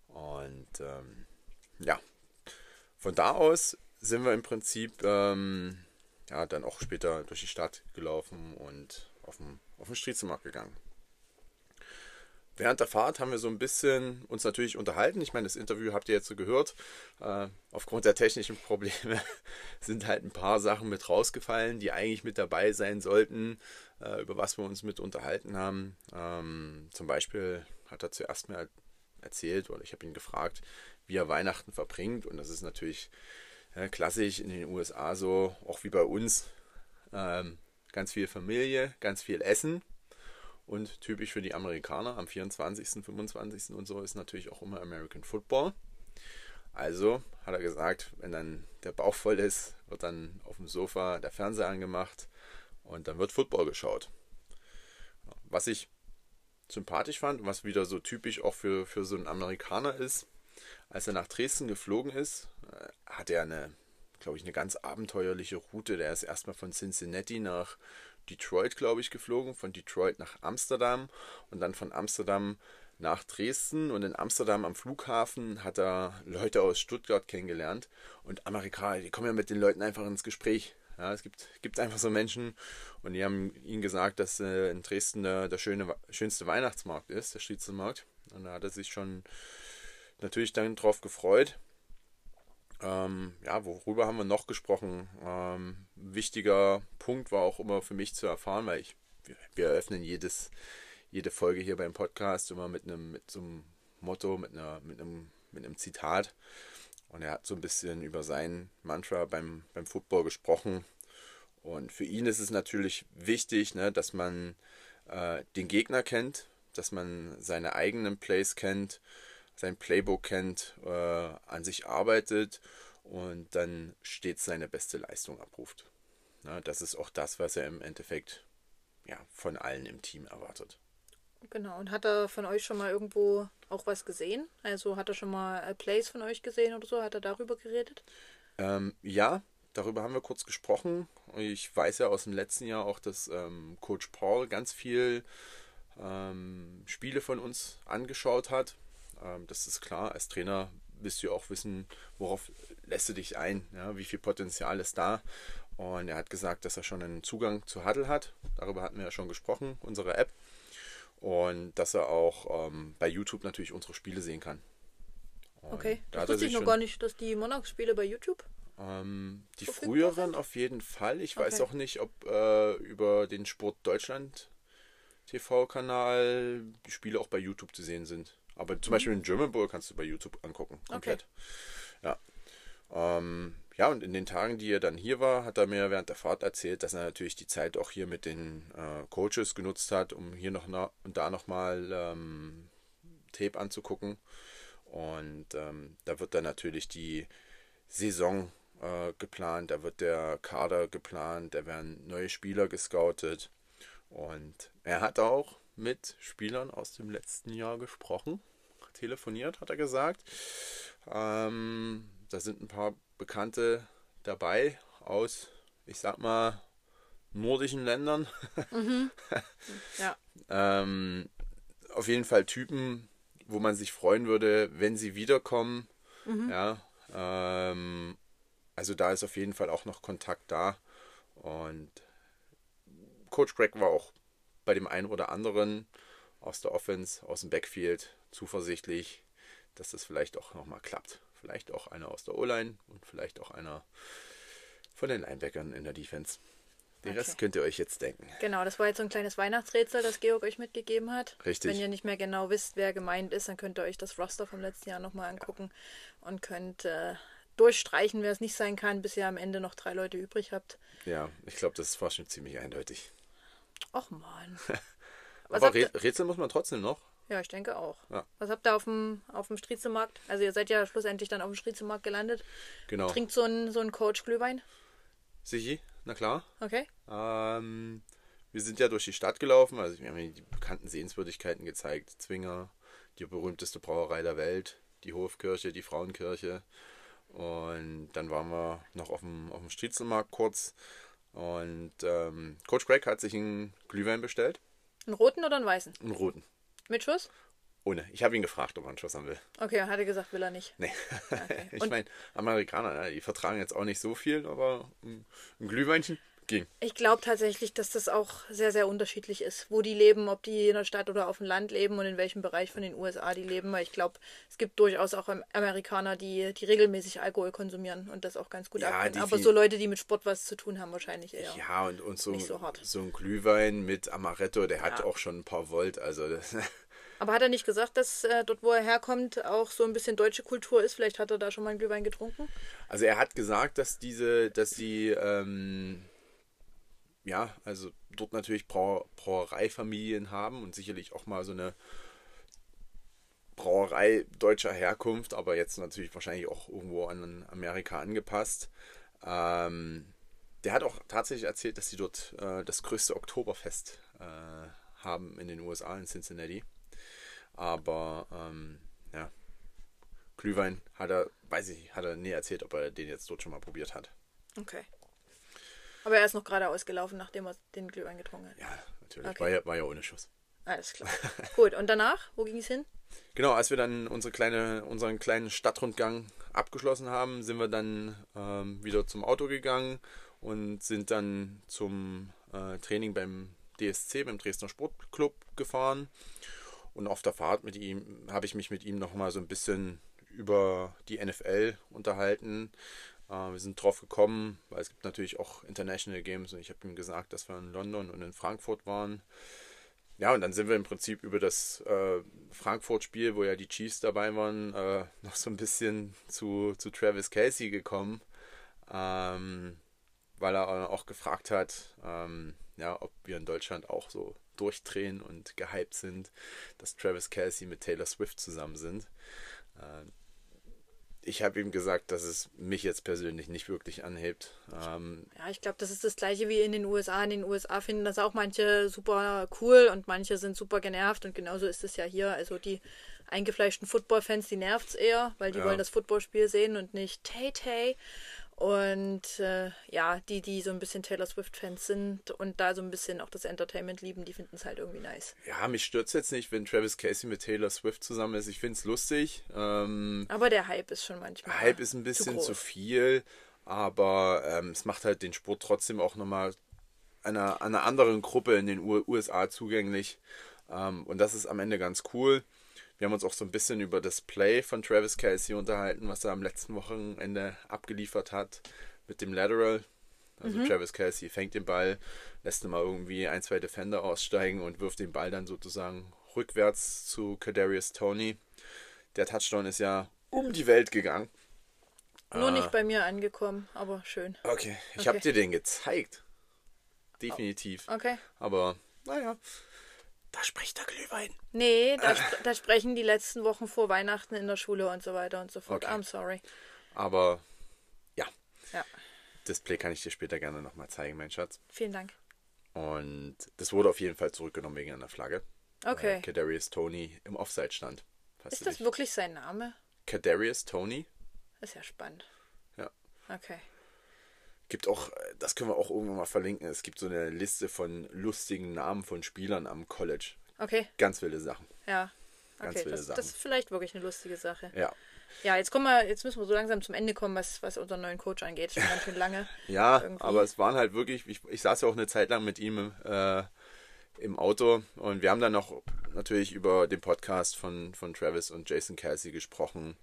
[SPEAKER 1] Und ähm, ja, von da aus sind wir im Prinzip ähm, ja, dann auch später durch die Stadt gelaufen und auf den, auf den Striezelmarkt gegangen. Während der Fahrt haben wir so ein bisschen uns natürlich unterhalten. Ich meine, das Interview habt ihr jetzt so gehört. Äh, aufgrund der technischen Probleme sind halt ein paar Sachen mit rausgefallen, die eigentlich mit dabei sein sollten, äh, über was wir uns mit unterhalten haben. Ähm, zum Beispiel hat er zuerst mal erzählt oder ich habe ihn gefragt, wie er Weihnachten verbringt. Und das ist natürlich ja, klassisch in den USA so, auch wie bei uns, ähm, ganz viel Familie, ganz viel Essen. Und typisch für die Amerikaner am 24., 25. und so ist natürlich auch immer American Football. Also hat er gesagt, wenn dann der Bauch voll ist, wird dann auf dem Sofa der Fernseher angemacht und dann wird Football geschaut. Was ich sympathisch fand und was wieder so typisch auch für, für so einen Amerikaner ist, als er nach Dresden geflogen ist, äh, hat er eine, glaube ich, eine ganz abenteuerliche Route. Der ist erstmal von Cincinnati nach Detroit, glaube ich, geflogen, von Detroit nach Amsterdam und dann von Amsterdam nach Dresden und in Amsterdam am Flughafen hat er Leute aus Stuttgart kennengelernt und Amerikaner, die kommen ja mit den Leuten einfach ins Gespräch. Ja, es gibt, gibt einfach so Menschen und die haben ihm gesagt, dass äh, in Dresden der, der schöne, schönste Weihnachtsmarkt ist, der Striezelmarkt. Und da hat er sich schon natürlich dann drauf gefreut. Ähm, ja, worüber haben wir noch gesprochen? Ähm, wichtiger Punkt war auch immer für mich zu erfahren, weil ich, wir, eröffnen jedes, jede Folge hier beim Podcast immer mit einem, mit so einem Motto, mit einer, mit einem, mit einem Zitat. Und er hat so ein bisschen über sein Mantra beim, beim Football gesprochen. Und für ihn ist es natürlich wichtig, ne, dass man äh, den Gegner kennt, dass man seine eigenen Plays kennt sein Playbook kennt, äh, an sich arbeitet und dann stets seine beste Leistung abruft. Na, das ist auch das, was er im Endeffekt ja, von allen im Team erwartet.
[SPEAKER 2] Genau, und hat er von euch schon mal irgendwo auch was gesehen? Also hat er schon mal äh, Plays von euch gesehen oder so? Hat er darüber geredet?
[SPEAKER 1] Ähm, ja, darüber haben wir kurz gesprochen. Ich weiß ja aus dem letzten Jahr auch, dass ähm, Coach Paul ganz viel ähm, Spiele von uns angeschaut hat. Ähm, das ist klar. Als Trainer willst du auch wissen, worauf lässt du dich ein, ja, wie viel Potenzial ist da. Und er hat gesagt, dass er schon einen Zugang zu Huddle hat. Darüber hatten wir ja schon gesprochen, unsere App. Und dass er auch ähm, bei YouTube natürlich unsere Spiele sehen kann.
[SPEAKER 2] Und okay, da wusste ich noch gar nicht, dass die Monarchs-Spiele bei YouTube
[SPEAKER 1] ähm, die früheren auf jeden Fall. Ich okay. weiß auch nicht, ob äh, über den Sport Deutschland TV-Kanal die Spiele auch bei YouTube zu sehen sind. Aber zum mhm. Beispiel den German Bowl kannst du bei YouTube angucken. Komplett. Okay. Ja. Ähm, ja, und in den Tagen, die er dann hier war, hat er mir während der Fahrt erzählt, dass er natürlich die Zeit auch hier mit den äh, Coaches genutzt hat, um hier noch na und da nochmal ähm, Tape anzugucken. Und ähm, da wird dann natürlich die Saison äh, geplant, da wird der Kader geplant, da werden neue Spieler gescoutet. Und er hat auch mit Spielern aus dem letzten Jahr gesprochen telefoniert, hat er gesagt. Ähm, da sind ein paar Bekannte dabei aus, ich sag mal, nordischen Ländern. Mhm. Ja. ähm, auf jeden Fall Typen, wo man sich freuen würde, wenn sie wiederkommen. Mhm. Ja, ähm, also da ist auf jeden Fall auch noch Kontakt da. Und Coach Greg war auch bei dem einen oder anderen aus der Offense, aus dem Backfield zuversichtlich, dass das vielleicht auch nochmal klappt vielleicht auch einer aus der O-Line und vielleicht auch einer von den Linebackern in der Defense. Den
[SPEAKER 2] Okay.
[SPEAKER 1] Rest könnt ihr euch jetzt denken.
[SPEAKER 2] Genau, das war jetzt so ein kleines Weihnachtsrätsel, das Georg euch mitgegeben hat.
[SPEAKER 1] Richtig.
[SPEAKER 2] Wenn ihr nicht mehr genau wisst, wer gemeint ist, dann könnt ihr euch das Roster vom letzten Jahr nochmal angucken und könnt äh, durchstreichen, wer es nicht sein kann, bis ihr am Ende noch drei Leute übrig habt.
[SPEAKER 1] Ja, ich glaube, das war schon ziemlich eindeutig.
[SPEAKER 2] Och man.
[SPEAKER 1] Aber Rä Rätsel muss man trotzdem noch.
[SPEAKER 2] ja, ich denke auch.
[SPEAKER 1] Ja.
[SPEAKER 2] Was habt ihr auf dem, auf dem Striezelmarkt? Also ihr seid ja schlussendlich dann auf dem Striezelmarkt gelandet.
[SPEAKER 1] Genau.
[SPEAKER 2] Trinkt so ein, so ein Coach Glühwein?
[SPEAKER 1] Sichi, na klar.
[SPEAKER 2] Okay.
[SPEAKER 1] Ähm, wir sind ja durch die Stadt gelaufen, also wir haben die bekannten Sehenswürdigkeiten gezeigt. Zwinger, die berühmteste Brauerei der Welt, die Hofkirche, die Frauenkirche. Und dann waren wir noch auf dem, auf dem Striezelmarkt kurz. Und ähm, Coach Craig hat sich einen Glühwein bestellt,
[SPEAKER 2] Einen roten oder einen weißen?
[SPEAKER 1] einen roten.
[SPEAKER 2] Mit Schuss?
[SPEAKER 1] Ohne. Ich habe ihn gefragt, ob er einen Schuss haben will.
[SPEAKER 2] Okay, hat er gesagt, will er nicht.
[SPEAKER 1] Nee.
[SPEAKER 2] Okay.
[SPEAKER 1] ich meine, Amerikaner, ne, die vertragen jetzt auch nicht so viel, aber ein Glühweinchen ging.
[SPEAKER 2] Ich glaube tatsächlich, dass das auch sehr, sehr unterschiedlich ist, wo die leben, ob die in der Stadt oder auf dem Land leben und in welchem Bereich von den USA die leben. Weil ich glaube, es gibt durchaus auch Am- Amerikaner, die, die regelmäßig Alkohol konsumieren und das auch ganz gut
[SPEAKER 1] Ja,
[SPEAKER 2] abkennen.
[SPEAKER 1] die
[SPEAKER 2] Aber so Leute, die mit Sport was zu tun haben, wahrscheinlich eher.
[SPEAKER 1] Ja, und, und so,
[SPEAKER 2] so hart.
[SPEAKER 1] so ein Glühwein mit Amaretto, der hat
[SPEAKER 2] Ja.
[SPEAKER 1] auch schon ein paar Volt. Also das,
[SPEAKER 2] Aber hat er nicht gesagt, dass äh, dort, wo er herkommt, auch so ein bisschen deutsche Kultur ist? Vielleicht hat er da schon mal einen Glühwein getrunken?
[SPEAKER 1] also er hat gesagt, dass diese, dass sie ähm, ja, also dort natürlich Brau Brauereifamilien haben und sicherlich auch mal so eine Brauerei deutscher Herkunft, aber jetzt natürlich wahrscheinlich auch irgendwo an Amerika angepasst. Ähm, der hat auch tatsächlich erzählt, dass sie dort äh, das größte Oktoberfest äh, haben in den USA, in Cincinnati. Aber ähm, ja, Glühwein hat er, weiß ich, hat er nie erzählt, ob er den jetzt dort schon mal probiert hat.
[SPEAKER 2] Okay. Aber er ist noch gerade ausgelaufen, nachdem er den Glühwein getrunken hat.
[SPEAKER 1] Ja, natürlich.
[SPEAKER 2] Okay.
[SPEAKER 1] War, ja, war ja ohne Schuss.
[SPEAKER 2] Alles klar. Gut, und danach, wo ging es hin?
[SPEAKER 1] Genau, als wir dann unsere kleine, unseren kleinen Stadtrundgang abgeschlossen haben, sind wir dann ähm, wieder zum Auto gegangen und sind dann zum äh, Training beim DSC, beim Dresdner Sportclub gefahren. Und auf der Fahrt mit ihm habe ich mich mit ihm nochmal so ein bisschen über die NFL unterhalten. Äh, wir sind drauf gekommen, weil es gibt natürlich auch International Games und ich habe ihm gesagt, dass wir in London und in Frankfurt waren. Ja, und dann sind wir im Prinzip über das äh, Frankfurt-Spiel, wo ja die Chiefs dabei waren, äh, noch so ein bisschen zu, zu Travis Casey gekommen, ähm, weil er auch gefragt hat, ähm, ja, ob wir in Deutschland auch so durchdrehen und gehypt sind, dass Travis Casey mit Taylor Swift zusammen sind. Äh, ich habe ihm gesagt, dass es mich jetzt persönlich nicht wirklich anhebt. Ähm,
[SPEAKER 2] Ja, ich glaube, das ist das gleiche wie in den USA. In den USA finden das auch manche super cool und manche sind super genervt und genauso ist es ja hier. Also die eingefleischten Football-Fans, die nervt es eher, weil die
[SPEAKER 1] Ja.
[SPEAKER 2] wollen das Footballspiel sehen und nicht Tay Tay. Und äh, ja, die, die so ein bisschen Taylor Swift-Fans sind und da so ein bisschen auch das Entertainment lieben, die finden es halt irgendwie nice.
[SPEAKER 1] ja, mich stört es jetzt nicht, wenn Travis Casey mit Taylor Swift zusammen ist. Ich finde es lustig. Ähm,
[SPEAKER 2] Aber der Hype ist schon manchmal.
[SPEAKER 1] Hype ist ein bisschen
[SPEAKER 2] groß.
[SPEAKER 1] zu, viel, aber ähm, es macht halt den Sport trotzdem auch nochmal einer, einer anderen Gruppe in den USA zugänglich. Ähm, und das ist am Ende ganz cool. Wir haben uns auch so ein bisschen über das Play von Travis Casey unterhalten, was er am letzten Wochenende abgeliefert hat mit dem Lateral. Also Travis Casey fängt den Ball, lässt mal irgendwie ein, zwei Defender aussteigen und wirft den Ball dann sozusagen rückwärts zu Kadarius Tony. Der Touchdown ist ja um die Welt gegangen.
[SPEAKER 2] Nur nicht bei mir angekommen, aber schön.
[SPEAKER 1] Okay, ich
[SPEAKER 2] Okay.
[SPEAKER 1] habe dir den gezeigt. Definitiv.
[SPEAKER 2] Okay.
[SPEAKER 1] Aber, naja, da spricht der Glühwein.
[SPEAKER 2] Nee, da, sp da sprechen die letzten Wochen vor Weihnachten in der Schule und so weiter und so fort.
[SPEAKER 1] Okay.
[SPEAKER 2] I'm sorry.
[SPEAKER 1] Aber, ja,
[SPEAKER 2] Ja,
[SPEAKER 1] Display kann ich dir später gerne nochmal zeigen, mein Schatz.
[SPEAKER 2] vielen Dank.
[SPEAKER 1] Und das wurde auf jeden Fall zurückgenommen wegen einer Flagge.
[SPEAKER 2] Okay.
[SPEAKER 1] Kadarius Tony im Offside stand.
[SPEAKER 2] Ist das
[SPEAKER 1] dich-
[SPEAKER 2] wirklich sein Name?
[SPEAKER 1] Kadarius Tony?
[SPEAKER 2] Ist ja spannend.
[SPEAKER 1] Ja.
[SPEAKER 2] Okay.
[SPEAKER 1] Gibt auch, äh, das können wir auch irgendwann mal verlinken. Es gibt so eine Liste von lustigen Namen von Spielern am College.
[SPEAKER 2] Okay,
[SPEAKER 1] Ganz wilde Sachen.
[SPEAKER 2] ja.
[SPEAKER 1] Ganz
[SPEAKER 2] Okay,
[SPEAKER 1] wilde
[SPEAKER 2] das,
[SPEAKER 1] Sachen.
[SPEAKER 2] das ist vielleicht wirklich eine lustige Sache.
[SPEAKER 1] Ja.
[SPEAKER 2] Ja, jetzt kommen wir, jetzt müssen wir so langsam zum Ende kommen, was, was unseren neuen Coach angeht. Schon ganz schön lange.
[SPEAKER 1] Ja,
[SPEAKER 2] Irgendwie.
[SPEAKER 1] aber es waren halt wirklich, ich, ich saß ja auch eine Zeit lang mit ihm äh, im Auto und wir haben dann noch natürlich über den Podcast von, von Travis und Jason Kelsey gesprochen.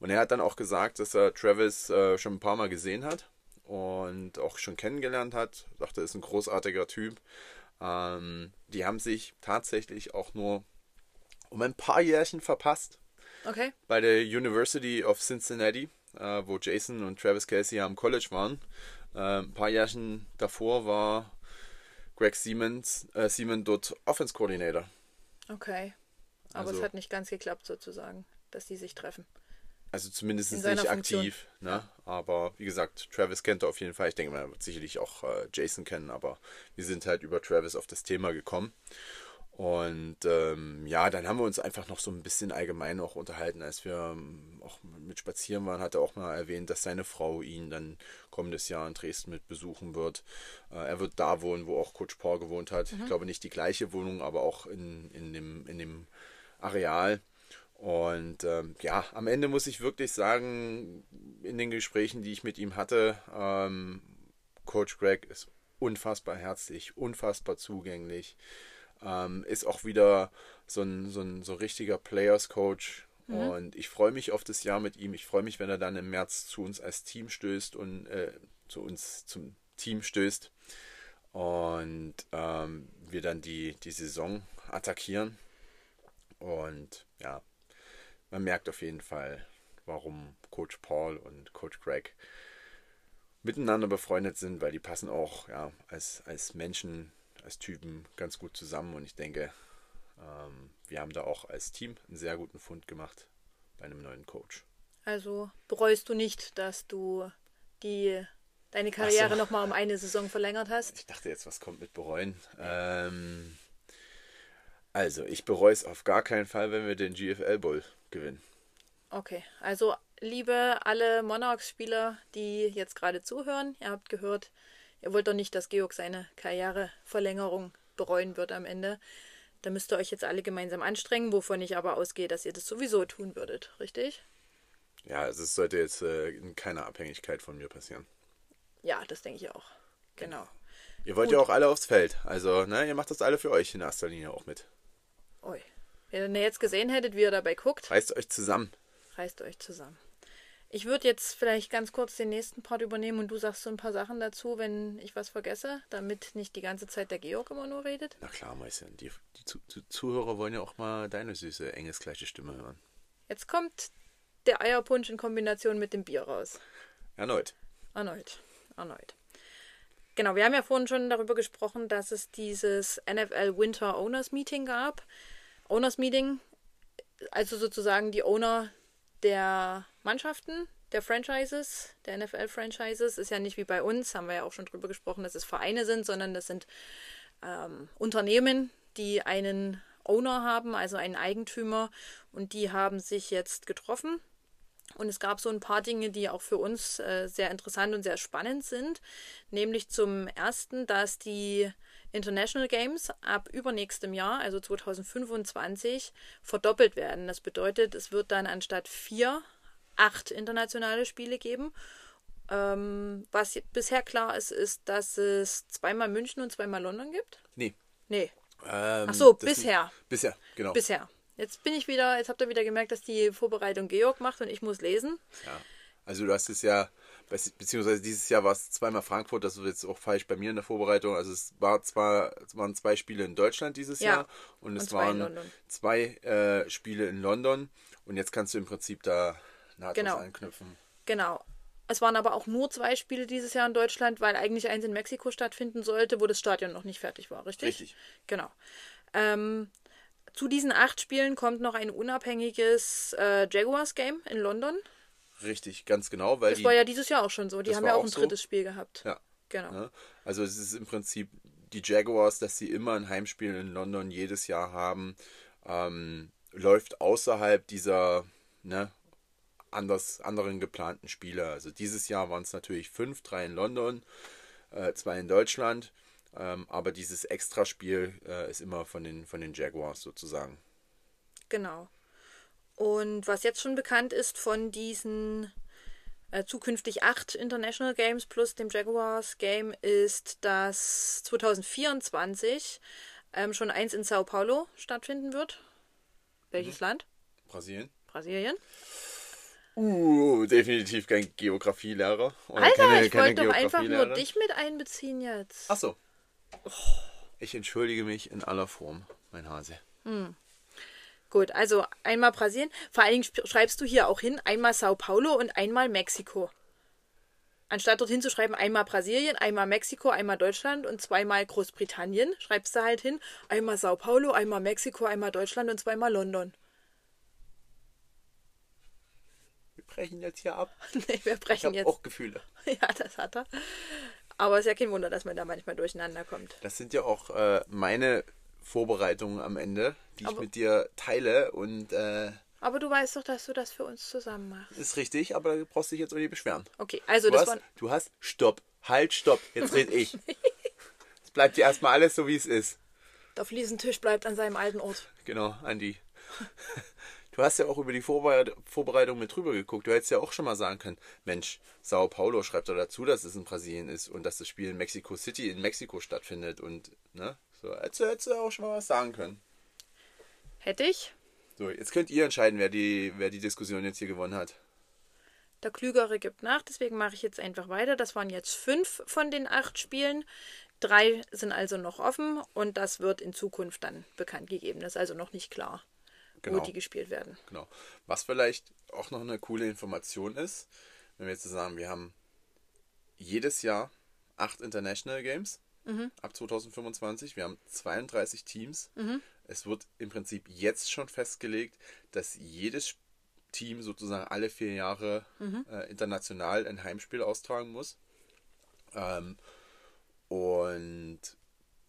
[SPEAKER 1] Und er hat dann auch gesagt, dass er Travis äh, schon ein paar Mal gesehen hat und auch schon kennengelernt hat. Dachte, er ist ein großartiger Typ. Ähm, die haben sich tatsächlich auch nur um ein paar Jährchen verpasst.
[SPEAKER 2] Okay.
[SPEAKER 1] Bei der University of Cincinnati, äh, wo Jason und Travis Casey am College waren. Äh, ein paar Jährchen davor war Greg Siemens, äh, Siemens dort Offense Coordinator.
[SPEAKER 2] Okay. Aber
[SPEAKER 1] Also-
[SPEAKER 2] es hat nicht ganz geklappt sozusagen, dass die sich treffen.
[SPEAKER 1] Also zumindest
[SPEAKER 2] In
[SPEAKER 1] nicht
[SPEAKER 2] Funktion.
[SPEAKER 1] aktiv. Ne? Aber wie gesagt, Travis kennt er auf jeden Fall. Ich denke, man wird sicherlich auch äh, Jason kennen, aber wir sind halt über Travis auf das Thema gekommen. Und ähm, ja, dann haben wir uns einfach noch so ein bisschen allgemein auch unterhalten, als wir ähm, auch mit spazieren waren, hat er auch mal erwähnt, dass seine Frau ihn dann kommendes Jahr in Dresden mit besuchen wird. Äh, er wird da wohnen, wo auch Coach Paul gewohnt hat. Ich glaube nicht die gleiche Wohnung, aber auch in, in, dem, in dem Areal. Und ähm, ja, am Ende muss ich wirklich sagen, in den Gesprächen, die ich mit ihm hatte, ähm, Coach Greg ist unfassbar herzlich, unfassbar zugänglich, ähm, ist auch wieder so ein, so ein so richtiger Players Coach. Und ich freue mich auf das Jahr mit ihm. Ich freue mich, wenn er dann im März zu uns als Team stößt und äh, zu uns zum Team stößt und ähm, wir dann die, die Saison attackieren. Und ja, man merkt auf jeden Fall, warum Coach Paul und Coach Greg miteinander befreundet sind, weil die passen auch ja, als, als Menschen, als Typen ganz gut zusammen. Und ich denke, ähm, wir haben da auch als Team einen sehr guten Fund gemacht bei einem neuen Coach.
[SPEAKER 2] Also bereust du nicht, dass du die deine Karriere
[SPEAKER 1] so.
[SPEAKER 2] noch mal um eine Saison verlängert hast?
[SPEAKER 1] Ich dachte jetzt, was kommt mit bereuen? Ähm, also, ich bereue es auf gar keinen Fall, wenn wir den GFL Bowl gewinnen.
[SPEAKER 2] Okay, also liebe alle Monarchs-Spieler, die jetzt gerade zuhören, ihr habt gehört, ihr wollt doch nicht, dass Georg seine Karriereverlängerung bereuen wird am Ende. Da müsst ihr euch jetzt alle gemeinsam anstrengen, wovon ich aber ausgehe, dass ihr das sowieso tun würdet, richtig?
[SPEAKER 1] Ja, also es sollte jetzt äh, in keiner Abhängigkeit von mir passieren.
[SPEAKER 2] Ja, das denke ich auch. Genau.
[SPEAKER 1] Ihr wollt ja auch alle aufs Feld. Also, ne, ihr macht das alle für euch in erster Linie auch mit.
[SPEAKER 2] Ui. Wenn ihr jetzt gesehen hättet, wie ihr dabei guckt,
[SPEAKER 1] Reißt euch zusammen.
[SPEAKER 2] reißt euch zusammen. Ich würde jetzt vielleicht ganz kurz den nächsten Part übernehmen und du sagst so ein paar Sachen dazu, wenn ich was vergesse, damit nicht die ganze Zeit der Georg immer nur redet.
[SPEAKER 1] Na klar, Mäuschen. Die, die Zu Zuhörer wollen ja auch mal deine süße, engelsgleiche Stimme hören.
[SPEAKER 2] Jetzt kommt der Eierpunsch in Kombination mit dem Bier raus.
[SPEAKER 1] Erneut.
[SPEAKER 2] Erneut. Erneut. Genau, wir haben ja vorhin schon darüber gesprochen, dass es dieses NFL Winter Owners Meeting gab. Owners Meeting, also sozusagen die Owner der Mannschaften, der Franchises, der NFL-Franchises, ist ja nicht wie bei uns, haben wir ja auch schon drüber gesprochen, dass es Vereine sind, sondern das sind ähm, Unternehmen, die einen Owner haben, also einen Eigentümer, und die haben sich jetzt getroffen. Und es gab so ein paar Dinge, die auch für uns äh, sehr interessant und sehr spannend sind. Nämlich zum ersten, dass die International Games ab übernächstem Jahr, also 2025, verdoppelt werden. Das bedeutet, es wird dann anstatt vier, acht internationale Spiele geben. Ähm, was bisher klar ist, ist, dass es zweimal München und zweimal London gibt.
[SPEAKER 1] Nee.
[SPEAKER 2] Nee,
[SPEAKER 1] Ähm,
[SPEAKER 2] Ach so, bisher.
[SPEAKER 1] Bisher, genau.
[SPEAKER 2] bisher. Jetzt bin ich wieder, jetzt habt ihr wieder gemerkt, dass die Vorbereitung Georg macht und ich muss lesen.
[SPEAKER 1] Ja. Also du hast es ja, beziehungsweise dieses Jahr war es zweimal Frankfurt, das ist jetzt auch falsch bei mir in der Vorbereitung. Also es war zwar, es waren zwei Spiele in Deutschland dieses
[SPEAKER 2] Ja.
[SPEAKER 1] Jahr und es
[SPEAKER 2] Und
[SPEAKER 1] waren zwei äh, Spiele in London und jetzt kannst du im Prinzip da nahtlos
[SPEAKER 2] Genau.
[SPEAKER 1] anknüpfen.
[SPEAKER 2] Genau. Es waren aber auch nur zwei Spiele dieses Jahr in Deutschland, weil eigentlich eins in Mexiko stattfinden sollte, wo das Stadion noch nicht fertig war, richtig?
[SPEAKER 1] Richtig.
[SPEAKER 2] Genau. Ähm, zu diesen acht Spielen kommt noch ein unabhängiges äh, Jaguars-Game in London.
[SPEAKER 1] Richtig, ganz genau, weil
[SPEAKER 2] Das
[SPEAKER 1] die,
[SPEAKER 2] war ja dieses Jahr auch schon so. Die haben ja auch
[SPEAKER 1] auch
[SPEAKER 2] ein
[SPEAKER 1] so.
[SPEAKER 2] drittes Spiel gehabt.
[SPEAKER 1] ja,
[SPEAKER 2] Genau.
[SPEAKER 1] ne? also es ist im Prinzip die Jaguars, dass sie immer ein Heimspiel in London jedes Jahr haben, ähm, läuft außerhalb dieser ne, anders, anderen geplanten Spiele. Also dieses Jahr waren es natürlich fünf, drei in London, äh, zwei in Deutschland, ähm, aber dieses Extraspiel äh, ist immer von den, von den Jaguars sozusagen.
[SPEAKER 2] Genau. Und was jetzt schon bekannt ist von diesen äh, zukünftig acht International Games plus dem Jaguars Game ist, dass 2024 ähm, schon eins in Sao Paulo stattfinden wird. Welches Land?
[SPEAKER 1] Brasilien?
[SPEAKER 2] Brasilien.
[SPEAKER 1] Uh, definitiv kein Geografielehrer.
[SPEAKER 2] Alter,
[SPEAKER 1] keine-
[SPEAKER 2] ich wollte doch einfach nur dich mit einbeziehen jetzt.
[SPEAKER 1] Ach so. Ich entschuldige mich in aller Form, mein Hase.
[SPEAKER 2] Gut, also einmal Brasilien. Vor allen Dingen schreibst du hier auch hin, einmal Sao Paulo und einmal Mexiko. Anstatt dorthin zu schreiben, einmal Brasilien, einmal Mexiko, einmal Deutschland und zweimal Großbritannien, schreibst du halt hin, einmal Sao Paulo, einmal Mexiko, einmal Deutschland und zweimal London.
[SPEAKER 1] Wir brechen jetzt hier ab.
[SPEAKER 2] nee, wir
[SPEAKER 1] Ich
[SPEAKER 2] brechen
[SPEAKER 1] habe
[SPEAKER 2] jetzt.
[SPEAKER 1] auch Gefühle.
[SPEAKER 2] Ja, das hat er. Aber ist ja kein Wunder, dass man da manchmal durcheinander kommt.
[SPEAKER 1] Das sind ja auch äh, meine Vorbereitungen am Ende, die ich
[SPEAKER 2] Aber-
[SPEAKER 1] mit dir teile. Und äh,
[SPEAKER 2] Aber du weißt doch, dass du das für uns zusammen machst.
[SPEAKER 1] ist richtig, aber da brauchst du dich jetzt auch nicht beschweren.
[SPEAKER 2] Okay, also
[SPEAKER 1] Du
[SPEAKER 2] das
[SPEAKER 1] hast,
[SPEAKER 2] war.
[SPEAKER 1] du hast, stopp, halt, stopp, jetzt red ich. Es bleibt dir erstmal alles so, wie es ist.
[SPEAKER 2] Der Fliesentisch bleibt an seinem alten Ort.
[SPEAKER 1] Genau, Andi. Du hast ja auch über die Vorbere- Vorbereitung mit drüber geguckt. Du hättest ja auch schon mal sagen können, Mensch, Sao Paulo schreibt doch dazu, dass es in Brasilien ist und dass das Spiel in Mexico City in Mexiko stattfindet. Und, ne, so, hättest du, hättest du auch schon mal was sagen können.
[SPEAKER 2] Hätte ich.
[SPEAKER 1] So, jetzt könnt ihr entscheiden, wer die, wer die Diskussion jetzt hier gewonnen hat.
[SPEAKER 2] Der Klügere gibt nach, deswegen mache ich jetzt einfach weiter. Das waren jetzt fünf von den acht Spielen. Drei sind also noch offen und das wird in Zukunft dann bekannt gegeben. Das ist also noch nicht klar,
[SPEAKER 1] Genau.
[SPEAKER 2] wo die gespielt werden.
[SPEAKER 1] Genau. Was vielleicht auch noch eine coole Information ist, wenn wir jetzt sagen, wir haben jedes Jahr acht International Games ab 2025. Wir haben 32 Teams. Es wird im Prinzip jetzt schon festgelegt, dass jedes Team sozusagen alle vier Jahre äh, international ein Heimspiel austragen muss. Ähm, und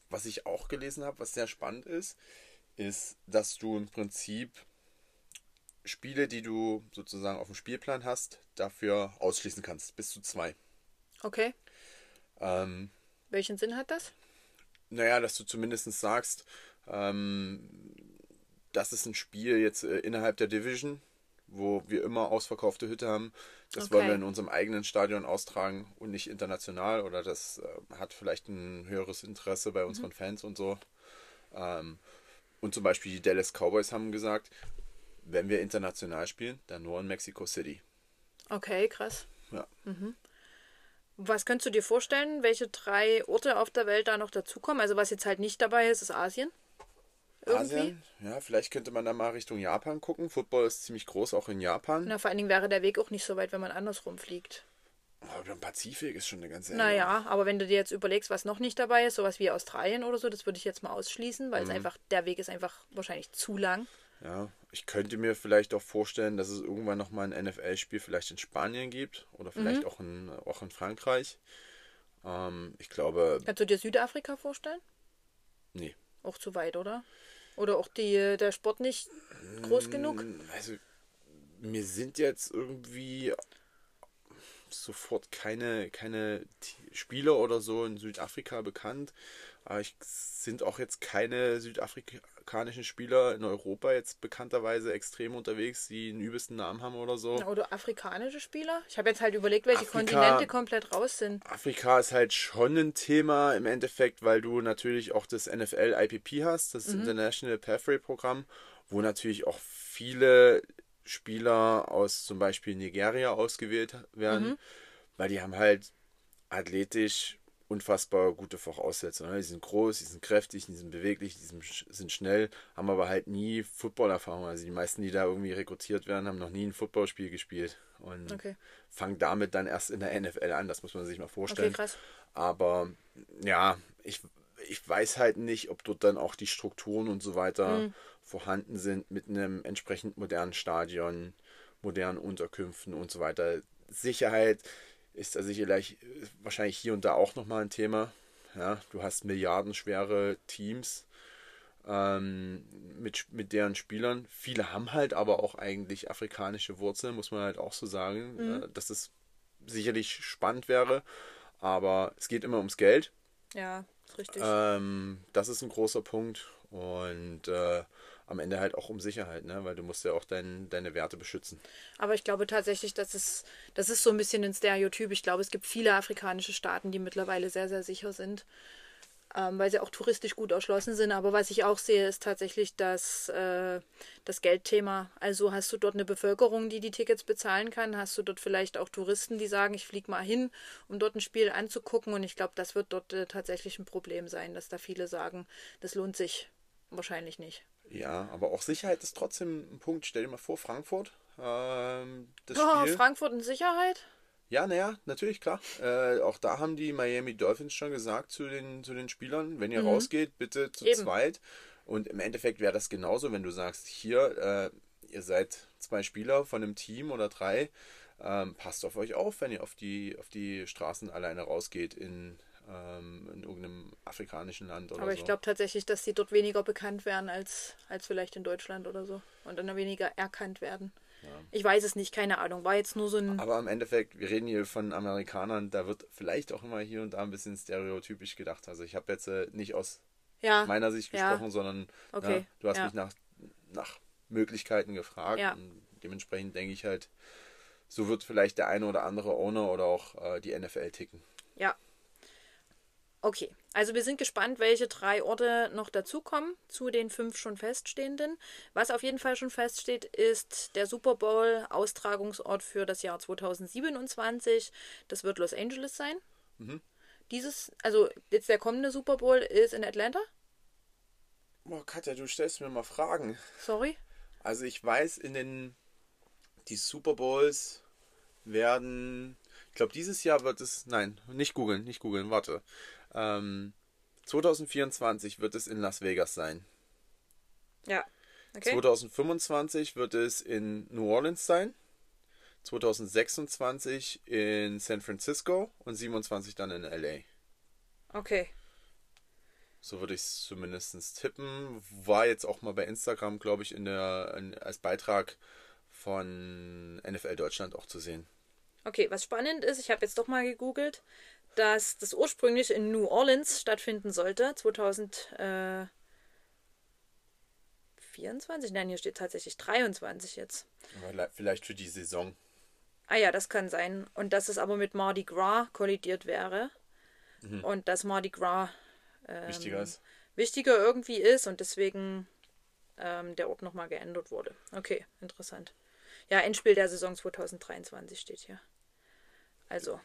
[SPEAKER 1] was ich auch gelesen habe, was sehr spannend ist, ist, dass du im Prinzip Spiele, die du sozusagen auf dem Spielplan hast, dafür ausschließen kannst. Bis zu zwei.
[SPEAKER 2] Okay,
[SPEAKER 1] Ähm,
[SPEAKER 2] welchen Sinn hat das?
[SPEAKER 1] naja, dass du zumindest sagst, ähm, das ist ein Spiel jetzt äh, innerhalb der Division, wo wir immer ausverkaufte Hütte haben. Das wollen
[SPEAKER 2] Okay.
[SPEAKER 1] wir in unserem eigenen Stadion austragen und nicht international. Oder das äh, hat vielleicht ein höheres Interesse bei unseren Fans und so. Ähm, und zum Beispiel die Dallas Cowboys haben gesagt, wenn wir international spielen, dann nur in Mexico City.
[SPEAKER 2] Okay, krass.
[SPEAKER 1] Ja.
[SPEAKER 2] Was könntest du dir vorstellen, welche drei Orte auf der Welt da noch dazukommen? Also was jetzt halt nicht dabei ist, ist Asien. Irgendwie.
[SPEAKER 1] Asien, ja, vielleicht könnte man da mal Richtung Japan gucken. Football ist ziemlich groß, auch in Japan.
[SPEAKER 2] Na, vor allen Dingen wäre der Weg auch nicht so weit, wenn man andersrum fliegt.
[SPEAKER 1] Aber im Pazifik ist schon eine ganze
[SPEAKER 2] Naja, aber wenn du dir jetzt überlegst, was noch nicht dabei ist, sowas wie Australien oder so, das würde ich jetzt mal ausschließen, weil es einfach, der Weg ist einfach wahrscheinlich zu lang.
[SPEAKER 1] Ja, ich könnte mir vielleicht auch vorstellen, dass es irgendwann nochmal ein NFL-Spiel vielleicht in Spanien gibt oder vielleicht
[SPEAKER 2] Mhm.
[SPEAKER 1] auch, in, auch in Frankreich. Ähm, ich glaube,
[SPEAKER 2] Kannst du dir Südafrika vorstellen?
[SPEAKER 1] nee.
[SPEAKER 2] Auch zu weit, oder? Oder auch die, der Sport nicht groß genug?
[SPEAKER 1] Also, mir sind jetzt irgendwie sofort keine, keine Spieler oder so in Südafrika bekannt. Aber ich sind auch jetzt keine südafrikanischen Spieler in Europa jetzt bekannterweise extrem unterwegs, die einen übelsten Namen haben oder so.
[SPEAKER 2] Oder afrikanische Spieler? Ich habe jetzt halt überlegt, welche
[SPEAKER 1] Afrika-
[SPEAKER 2] Kontinente komplett raus sind.
[SPEAKER 1] Afrika ist halt schon ein Thema im Endeffekt, weil du natürlich auch das NFL IPP hast, das International Pathway Programm, wo natürlich auch viele Spieler aus zum Beispiel Nigeria ausgewählt werden, weil die haben halt athletisch unfassbar gute Voraussetzungen. ne? Die sind groß, die sind kräftig, die sind beweglich, die sind, sch- sind schnell, haben aber halt nie Footballerfahrung. Also die meisten, die da irgendwie rekrutiert werden, haben noch nie ein Footballspiel gespielt und
[SPEAKER 2] Okay.
[SPEAKER 1] fangen damit dann erst in der NFL an. Das muss man sich mal vorstellen.
[SPEAKER 2] Okay.
[SPEAKER 1] Aber ja, ich, ich weiß halt nicht, ob dort dann auch die Strukturen und so weiter
[SPEAKER 2] Mhm.
[SPEAKER 1] vorhanden sind mit einem entsprechend modernen Stadion, modernen Unterkünften und so weiter. Sicherheit ist da sicherlich wahrscheinlich hier und da auch nochmal ein Thema. Ja, du hast milliardenschwere Teams ähm, mit, mit deren Spielern. Viele haben halt aber auch eigentlich afrikanische Wurzeln, muss man halt auch so sagen, äh, dass es sicherlich spannend wäre. Aber es geht immer ums Geld.
[SPEAKER 2] Ja, richtig.
[SPEAKER 1] Ähm, das ist ein großer Punkt. Und äh, am Ende halt auch um Sicherheit, ne? weil du musst ja auch dein, deine Werte beschützen.
[SPEAKER 2] Aber ich glaube tatsächlich, dass es, das ist so ein bisschen ein Stereotyp. Ich glaube, es gibt viele afrikanische Staaten, die mittlerweile sehr, sehr sicher sind. ähm, weil sie auch touristisch gut erschlossen sind. Aber was ich auch sehe, ist tatsächlich das, äh, das Geldthema. Also hast du dort eine Bevölkerung, die die Tickets bezahlen kann? Hast du dort vielleicht auch Touristen, die sagen, ich fliege mal hin, um dort ein Spiel anzugucken? Und ich glaube, das wird dort äh, tatsächlich ein Problem sein, dass da viele sagen, das lohnt sich wahrscheinlich nicht.
[SPEAKER 1] Ja, aber auch Sicherheit ist trotzdem ein Punkt. Stell dir mal vor, Frankfurt. Ähm, das
[SPEAKER 2] Oh,
[SPEAKER 1] Spiel.
[SPEAKER 2] Frankfurt in Sicherheit?
[SPEAKER 1] Ja, naja, natürlich, klar. Äh, auch da haben die Miami Dolphins schon gesagt zu den, zu den Spielern, wenn ihr rausgeht, bitte zu
[SPEAKER 2] Mhm. Eben.
[SPEAKER 1] zweit. Und im Endeffekt wäre das genauso, wenn du sagst, hier, äh, ihr seid zwei Spieler von einem Team oder drei, ähm, passt auf euch auf, wenn ihr auf die, auf die Straßen alleine rausgeht in, ähm, in irgendeinem afrikanischen Land oder
[SPEAKER 2] Aber
[SPEAKER 1] so.
[SPEAKER 2] ich glaube tatsächlich, dass sie dort weniger bekannt werden als, als vielleicht in Deutschland oder so. Und dann weniger erkannt werden. Ich weiß es nicht, keine Ahnung. War jetzt nur so ein.
[SPEAKER 1] Aber im Endeffekt, wir reden hier von Amerikanern, da wird vielleicht auch immer hier und da ein bisschen stereotypisch gedacht. Also ich habe jetzt äh, nicht aus
[SPEAKER 2] ja,
[SPEAKER 1] meiner Sicht
[SPEAKER 2] Ja.
[SPEAKER 1] gesprochen, sondern
[SPEAKER 2] Okay,
[SPEAKER 1] ja, du hast
[SPEAKER 2] ja.
[SPEAKER 1] mich nach, nach Möglichkeiten gefragt.
[SPEAKER 2] Ja.
[SPEAKER 1] Und dementsprechend denke ich halt, so wird vielleicht der eine oder andere Owner oder auch äh, die NFL ticken.
[SPEAKER 2] ja. Okay, also wir sind gespannt, welche drei Orte noch dazukommen zu den fünf schon feststehenden. Was auf jeden Fall schon feststeht, ist der Super Bowl Austragungsort für das Jahr 2027. Das wird Los Angeles sein.
[SPEAKER 1] Mhm.
[SPEAKER 2] Dieses, also jetzt der kommende Super Bowl ist in Atlanta.
[SPEAKER 1] Boah, Katja, du stellst mir mal Fragen.
[SPEAKER 2] Sorry.
[SPEAKER 1] Also ich weiß, in den die Super Bowls werden, ich glaube dieses Jahr wird es, nein, nicht googeln, nicht googeln, warte. Ähm, 2024 wird es in Las Vegas sein.
[SPEAKER 2] Ja. Okay.
[SPEAKER 1] 2025 wird es in New Orleans sein. 2026 in San Francisco und 27 dann in LA.
[SPEAKER 2] Okay.
[SPEAKER 1] So würde ich es zumindest tippen. War jetzt auch mal bei Instagram, glaube ich, in der, in, als Beitrag von NFL Deutschland auch zu sehen.
[SPEAKER 2] Okay, was spannend ist, ich habe jetzt doch mal gegoogelt, dass das ursprünglich in New Orleans stattfinden sollte, 2024. Nein, hier steht tatsächlich 23 jetzt.
[SPEAKER 1] Aber vielleicht für die Saison.
[SPEAKER 2] Ah ja, das kann sein. Und dass es aber mit Mardi Gras kollidiert wäre. Und dass Mardi Gras ähm,
[SPEAKER 1] Wichtiger ist.
[SPEAKER 2] wichtiger irgendwie ist und deswegen ähm, der Ort nochmal geändert wurde. Okay, interessant. Ja, Endspiel der Saison 2023 steht hier. Also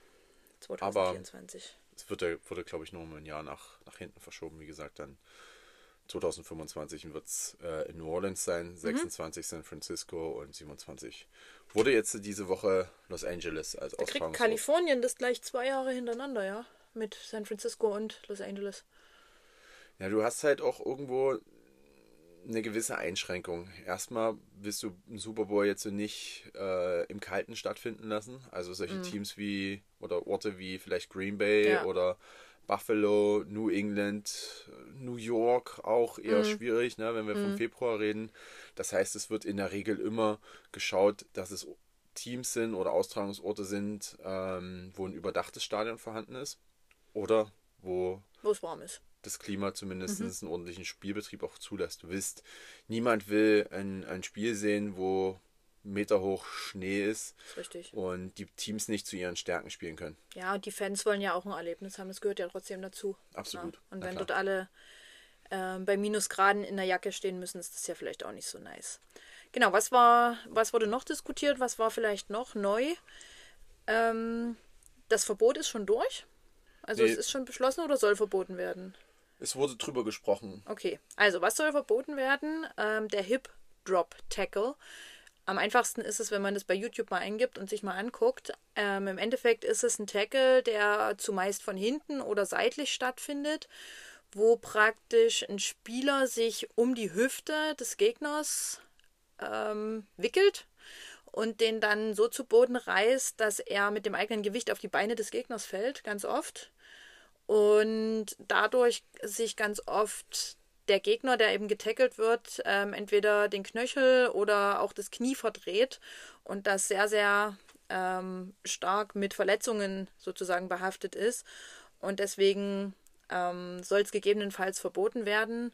[SPEAKER 2] 2024.
[SPEAKER 1] Es wird, wurde, glaube ich, nur um ein Jahr nach, nach hinten verschoben. Wie gesagt, dann 2025 wird es äh, in New Orleans sein, 26 San Francisco und 27 wurde jetzt diese Woche Los Angeles als
[SPEAKER 2] Da kriegt. Kalifornien das gleich zwei Jahre hintereinander, ja? Mit San Francisco und Los Angeles.
[SPEAKER 1] Ja, du hast halt auch irgendwo eine gewisse Einschränkung. Erstmal willst du einen Super Bowl jetzt so nicht äh, im Kalten stattfinden lassen. Also solche Teams wie oder Orte wie vielleicht Green Bay
[SPEAKER 2] Mhm. Ja.
[SPEAKER 1] oder Buffalo, New England, New York auch eher
[SPEAKER 2] Mhm.
[SPEAKER 1] schwierig, ne, wenn wir vom Februar reden. Das heißt, es wird in der Regel immer geschaut, dass es Teams sind oder Austragungsorte sind, ähm, wo ein überdachtes Stadion vorhanden ist oder wo
[SPEAKER 2] Wo es warm ist.
[SPEAKER 1] Das Klima zumindest
[SPEAKER 2] Mhm.
[SPEAKER 1] einen ordentlichen Spielbetrieb auch zulässt. Du willst, niemand will ein, ein Spiel sehen, wo Meter hoch Schnee ist
[SPEAKER 2] richtig.
[SPEAKER 1] und die Teams nicht zu ihren Stärken spielen können.
[SPEAKER 2] Ja, und die Fans wollen ja auch ein Erlebnis haben. Das gehört ja trotzdem dazu.
[SPEAKER 1] Absolut.
[SPEAKER 2] Ja. Und wenn dort alle ähm, bei Minusgraden in der Jacke stehen müssen, ist das ja vielleicht auch nicht so nice. Genau, was war, was wurde noch diskutiert? Was war vielleicht noch neu? Ähm, das Verbot ist schon durch? Also
[SPEAKER 1] Nee.
[SPEAKER 2] es ist schon beschlossen oder soll verboten werden?
[SPEAKER 1] Es wurde drüber gesprochen.
[SPEAKER 2] Okay, also was soll verboten werden? Ähm, der Hip Drop Tackle. Am einfachsten ist es, wenn man das bei YouTube mal eingibt und sich mal anguckt. Ähm, Im Endeffekt ist es ein Tackle, der zumeist von hinten oder seitlich stattfindet, wo praktisch ein Spieler sich um die Hüfte des Gegners ähm, wickelt und den dann so zu Boden reißt, dass er mit dem eigenen Gewicht auf die Beine des Gegners fällt, ganz oft. Und dadurch sich ganz oft der Gegner, der eben getackelt wird, ähm, entweder den Knöchel oder auch das Knie verdreht und das sehr, sehr ähm, stark mit Verletzungen sozusagen behaftet ist. Und deswegen ähm, soll es gegebenenfalls verboten werden.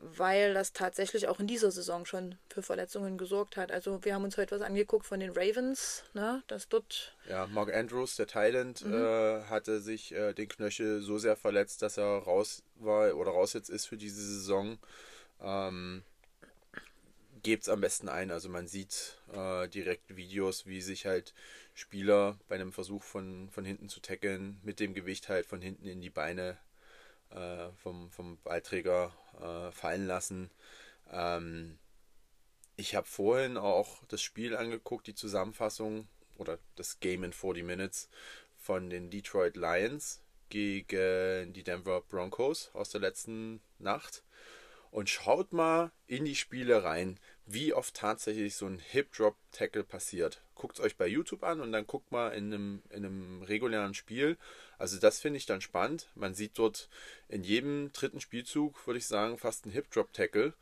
[SPEAKER 2] Weil das tatsächlich auch in dieser Saison schon für Verletzungen gesorgt hat. Also wir haben uns heute was angeguckt von den Ravens, ne, dass dort
[SPEAKER 1] Ja, Mark Andrews, der Thailand, äh, hatte sich äh, den Knöchel so sehr verletzt, dass er raus war oder raus jetzt ist für diese Saison. Ähm, Gebt's am besten ein. Also man sieht äh, direkt Videos, wie sich halt Spieler bei einem Versuch von, von hinten zu tackeln, mit dem Gewicht halt von hinten in die Beine äh, vom, vom Ballträger äh, fallen lassen. Ähm, ich habe vorhin auch das Spiel angeguckt, die Zusammenfassung oder das Game in 40 Minutes von den Detroit Lions gegen die Denver Broncos aus der letzten Nacht. Und schaut mal in die Spiele rein, wie oft tatsächlich so ein Hip-Drop-Tackle passiert. Guckt es euch bei YouTube an und dann guckt mal in einem, in einem regulären Spiel. Also das finde ich dann spannend. Man sieht dort in jedem dritten Spielzug, würde ich sagen, fast ein Hip-Drop-Tackle.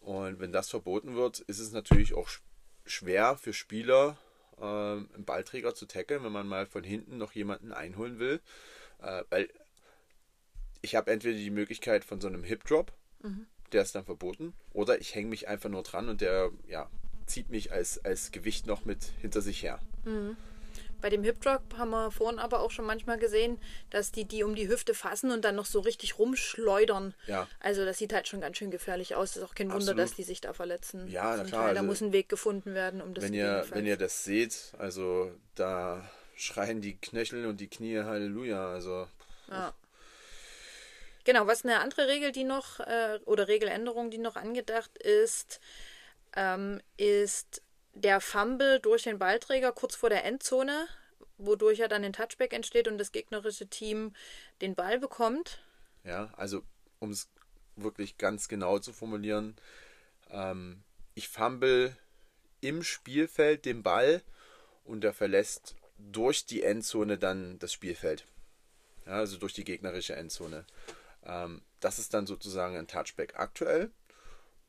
[SPEAKER 1] Und wenn das verboten wird, ist es natürlich auch sch- schwer für Spieler, äh, einen Ballträger zu tackeln, wenn man mal von hinten noch jemanden einholen will. Äh, weil ich habe entweder die Möglichkeit von so einem Hip-Drop, der ist dann verboten, oder ich hänge mich einfach nur dran und der ja, zieht mich als, als Gewicht noch mit hinter sich her.
[SPEAKER 2] Bei dem Hip Drop haben wir vorhin aber auch schon manchmal gesehen, dass die die um die Hüfte fassen und dann noch so richtig rumschleudern.
[SPEAKER 1] Ja.
[SPEAKER 2] Also das sieht halt schon ganz schön gefährlich aus. Ist auch kein Wunder,
[SPEAKER 1] Absolut.
[SPEAKER 2] dass die sich da verletzen.
[SPEAKER 1] Ja, na klar,
[SPEAKER 2] Teil. Da
[SPEAKER 1] also
[SPEAKER 2] muss ein Weg gefunden werden, um das
[SPEAKER 1] wenn ihr, wenn ihr das seht, also da schreien die Knöchel und die Knie Halleluja. Also
[SPEAKER 2] Ja. Genau, was eine andere Regel, die noch, äh, oder Regeländerung, die noch angedacht ist, ähm, ist der Fumble durch den Ballträger kurz vor der Endzone, wodurch ja dann ein Touchback entsteht und das gegnerische Team den Ball bekommt.
[SPEAKER 1] Ja, also um es wirklich ganz genau zu formulieren, ähm, ich fumble im Spielfeld den Ball und er verlässt durch die Endzone dann das Spielfeld. Ja, also durch die gegnerische Endzone. Ähm, das ist dann sozusagen ein Touchback aktuell.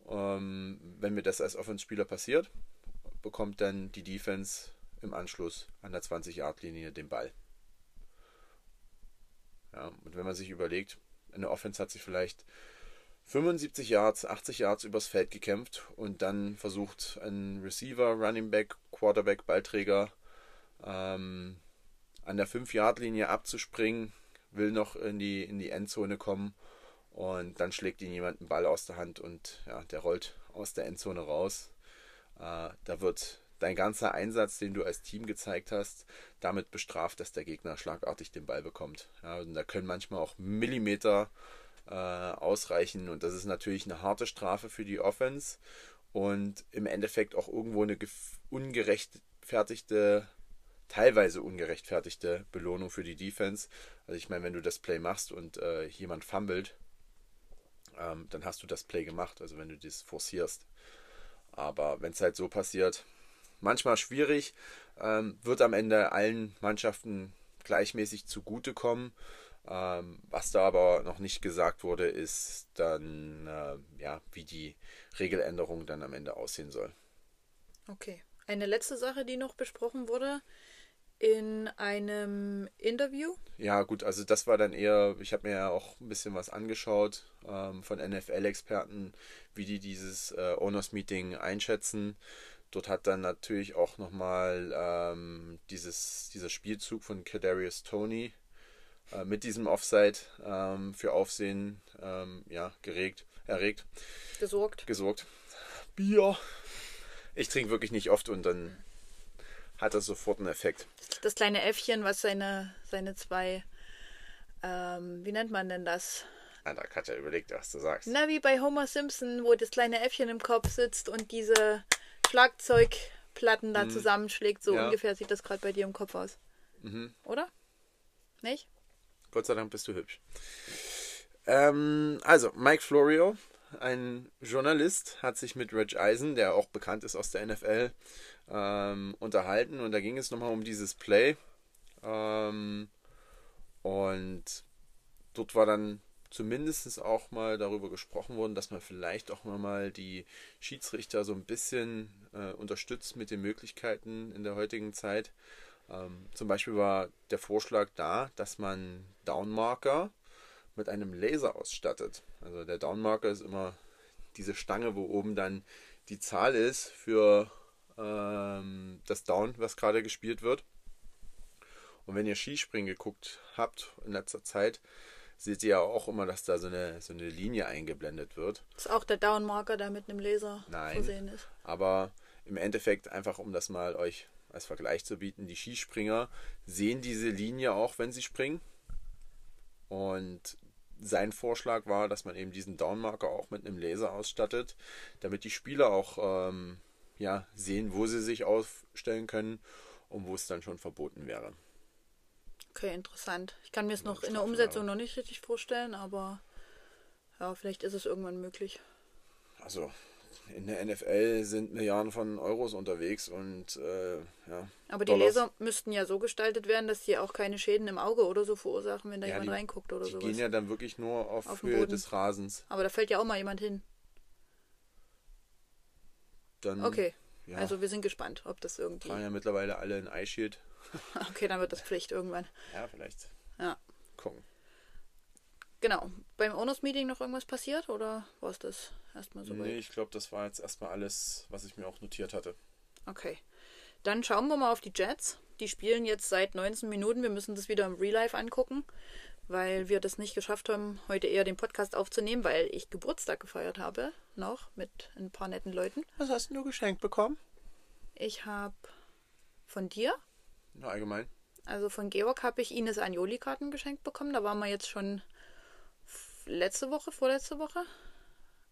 [SPEAKER 1] Ähm, wenn mir das als Offenspieler passiert, bekommt dann die Defense im Anschluss an der 20-Yard-Linie den Ball. Ja, und wenn man sich überlegt, eine Offense hat sich vielleicht 75 Yards, 80 Yards übers Feld gekämpft und dann versucht ein Receiver, Running Back, Quarterback, Ballträger ähm, an der 5-Yard-Linie abzuspringen, will noch in die, in die Endzone kommen und dann schlägt ihm jemand einen Ball aus der Hand und ja, der rollt aus der Endzone raus. Äh, da wird dein ganzer Einsatz, den du als Team gezeigt hast, damit bestraft, dass der Gegner schlagartig den Ball bekommt. Ja, da können manchmal auch Millimeter äh, ausreichen und das ist natürlich eine harte Strafe für die Offense und im Endeffekt auch irgendwo eine ungerechtfertigte, teilweise ungerechtfertigte Belohnung für die Defense. Also ich meine, wenn du das Play machst und äh, jemand fummelt, ähm, dann hast du das Play gemacht, also wenn du das forcierst. Aber wenn es halt so passiert, manchmal schwierig, ähm, wird am Ende allen Mannschaften gleichmäßig zugutekommen. Ähm, was da aber noch nicht gesagt wurde, ist dann, äh, ja, wie die Regeländerung dann am Ende aussehen soll.
[SPEAKER 2] Okay. Eine letzte Sache, die noch besprochen wurde in einem Interview.
[SPEAKER 1] Ja, gut, also das war dann eher, ich habe mir ja auch ein bisschen was angeschaut ähm, von NFL-Experten, wie die dieses äh, Owners Meeting einschätzen. Dort hat dann natürlich auch nochmal ähm, dieses, dieser Spielzug von Kadarius Tony äh, mit diesem Offside ähm, für Aufsehen ähm, ja, geregt, erregt,
[SPEAKER 2] gesorgt.
[SPEAKER 1] gesorgt. Bier. Ich trinke wirklich nicht oft und dann hat das sofort einen Effekt.
[SPEAKER 2] Das kleine Äffchen, was seine, seine zwei, ähm, wie nennt man denn das?
[SPEAKER 1] Alter, Katja, überlegt, was du sagst.
[SPEAKER 2] Na, wie bei Homer Simpson, wo das kleine Äffchen im Kopf sitzt und diese Schlagzeugplatten da zusammenschlägt. So
[SPEAKER 1] Ja.
[SPEAKER 2] ungefähr sieht das gerade bei dir im Kopf aus. Oder? Nicht?
[SPEAKER 1] Gott sei Dank bist du hübsch. Ähm, also, Mike Florio, ein Journalist, hat sich mit Reg Eisen, der auch bekannt ist aus der NFL, ähm, unterhalten. Und da ging es nochmal um dieses Play. Ähm, und dort war dann zumindest auch mal darüber gesprochen worden, dass man vielleicht auch mal die Schiedsrichter so ein bisschen äh, unterstützt mit den Möglichkeiten in der heutigen Zeit. Ähm, zum Beispiel war der Vorschlag da, dass man Downmarker mit einem Laser ausstattet. Also der Downmarker ist immer diese Stange, wo oben dann die Zahl ist für ähm, das Down, was gerade gespielt wird. Und wenn ihr Skispringen geguckt habt in letzter Zeit, seht ihr ja auch immer, dass da so eine, so eine Linie eingeblendet wird.
[SPEAKER 2] Ist auch der Downmarker, der mit einem Laser
[SPEAKER 1] Nein.
[SPEAKER 2] versehen ist.
[SPEAKER 1] Aber im Endeffekt, einfach um das mal euch als Vergleich zu bieten, die Skispringer sehen diese Linie auch, wenn sie springen. Und sein Vorschlag war, dass man eben diesen Downmarker auch mit einem Laser ausstattet, damit die Spieler auch ähm, ja, sehen, wo sie sich aufstellen können und wo es dann schon verboten wäre.
[SPEAKER 2] Okay, interessant. Ich kann mir es noch in der Umsetzung noch nicht richtig vorstellen, aber ja, vielleicht ist es irgendwann möglich.
[SPEAKER 1] Also in der NFL sind Milliarden von Euros unterwegs und äh, ja.
[SPEAKER 2] Aber die
[SPEAKER 1] Dollars.
[SPEAKER 2] Laser müssten ja so gestaltet werden, dass sie auch keine Schäden im Auge oder so verursachen, wenn da
[SPEAKER 1] Ja,
[SPEAKER 2] jemand
[SPEAKER 1] die-
[SPEAKER 2] reinguckt oder
[SPEAKER 1] Die
[SPEAKER 2] sowas.
[SPEAKER 1] gehen ja dann wirklich nur auf,
[SPEAKER 2] Auf
[SPEAKER 1] Höhe des Rasens.
[SPEAKER 2] Aber da fällt ja auch mal jemand hin.
[SPEAKER 1] Dann
[SPEAKER 2] Okay.
[SPEAKER 1] ja,
[SPEAKER 2] Also wir sind gespannt, ob das irgendwie.
[SPEAKER 1] tragen ja mittlerweile alle ein Eye Shield.
[SPEAKER 2] Okay, dann wird das Pflicht irgendwann.
[SPEAKER 1] Ja, vielleicht
[SPEAKER 2] Ja.
[SPEAKER 1] gucken.
[SPEAKER 2] Genau. Beim Owners Meeting noch irgendwas passiert oder war es das erstmal so
[SPEAKER 1] nee, ich glaube, das war jetzt erstmal alles, was ich mir auch notiert hatte.
[SPEAKER 2] Okay. Dann schauen wir mal auf die Jets. Die spielen jetzt seit 19 Minuten. Wir müssen das wieder im Real Life angucken, weil wir das nicht geschafft haben, heute eher den Podcast aufzunehmen, weil ich Geburtstag gefeiert habe. Noch mit ein paar netten Leuten.
[SPEAKER 1] Was hast du geschenkt bekommen?
[SPEAKER 2] Ich habe von dir,
[SPEAKER 1] Na, allgemein.
[SPEAKER 2] also von Georg, habe ich Ines Anjoli-Karten geschenkt bekommen. Da waren wir jetzt schon letzte Woche, vorletzte Woche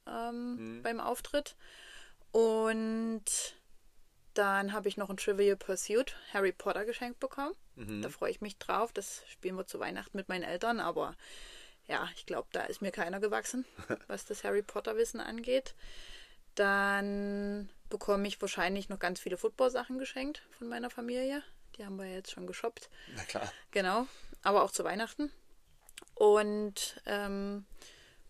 [SPEAKER 2] ähm, beim Auftritt. Und dann habe ich noch ein Trivial Pursuit Harry Potter geschenkt bekommen. Da freue ich mich drauf. Das spielen wir zu Weihnachten mit meinen Eltern. Aber ja, ich glaube, da ist mir keiner gewachsen, was das Harry Potter Wissen angeht. Dann bekomme ich wahrscheinlich noch ganz viele Football-Sachen geschenkt von meiner Familie. Die haben wir jetzt schon geshoppt.
[SPEAKER 1] Na klar.
[SPEAKER 2] Genau, aber auch zu Weihnachten. Und ähm,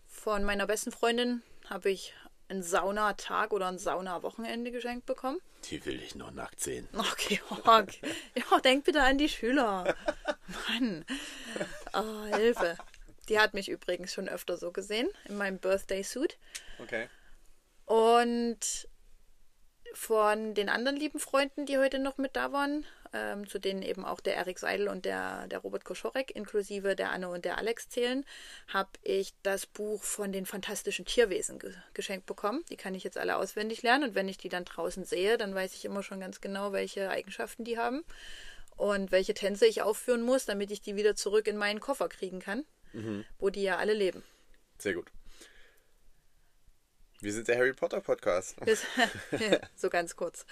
[SPEAKER 2] von meiner besten Freundin habe ich einen Saunatag oder ein Sauna-Wochenende geschenkt bekommen.
[SPEAKER 1] Die will ich noch nackt sehen.
[SPEAKER 2] Okay, okay. Ja, denk bitte an die Schüler. Mann. Oh, Hilfe. Die hat mich übrigens schon öfter so gesehen in meinem Birthday-Suit.
[SPEAKER 1] Okay.
[SPEAKER 2] Und von den anderen lieben Freunden, die heute noch mit da waren, ähm, zu denen eben auch der Erik Seidel und der, der Robert Koschorek inklusive der Anne und der Alex zählen, habe ich das Buch von den fantastischen Tierwesen ge geschenkt bekommen. Die kann ich jetzt alle auswendig lernen und wenn ich die dann draußen sehe, dann weiß ich immer schon ganz genau, welche Eigenschaften die haben und welche Tänze ich aufführen muss, damit ich die wieder zurück in meinen Koffer kriegen kann, wo die ja alle leben.
[SPEAKER 1] Sehr gut. Wir sind der Harry Potter Podcast.
[SPEAKER 2] So ganz kurz.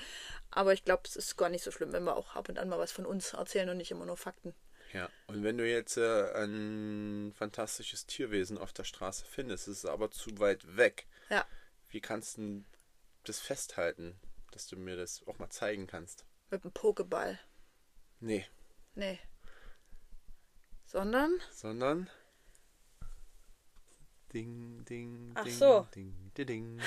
[SPEAKER 2] Aber ich glaube, es ist gar nicht so schlimm, wenn wir auch ab und an mal was von uns erzählen und nicht immer nur Fakten.
[SPEAKER 1] Ja, und wenn du jetzt äh, ein fantastisches Tierwesen auf der Straße findest, ist es aber zu weit weg.
[SPEAKER 2] Ja,
[SPEAKER 1] Wie kannst du das festhalten, dass du mir das auch mal zeigen kannst?
[SPEAKER 2] mit dem Pokéball.
[SPEAKER 1] Nee,
[SPEAKER 2] Nee. Sondern?
[SPEAKER 1] sondern Ding, ding,
[SPEAKER 2] Ach
[SPEAKER 1] ding,
[SPEAKER 2] so.
[SPEAKER 1] ding, ding, ding,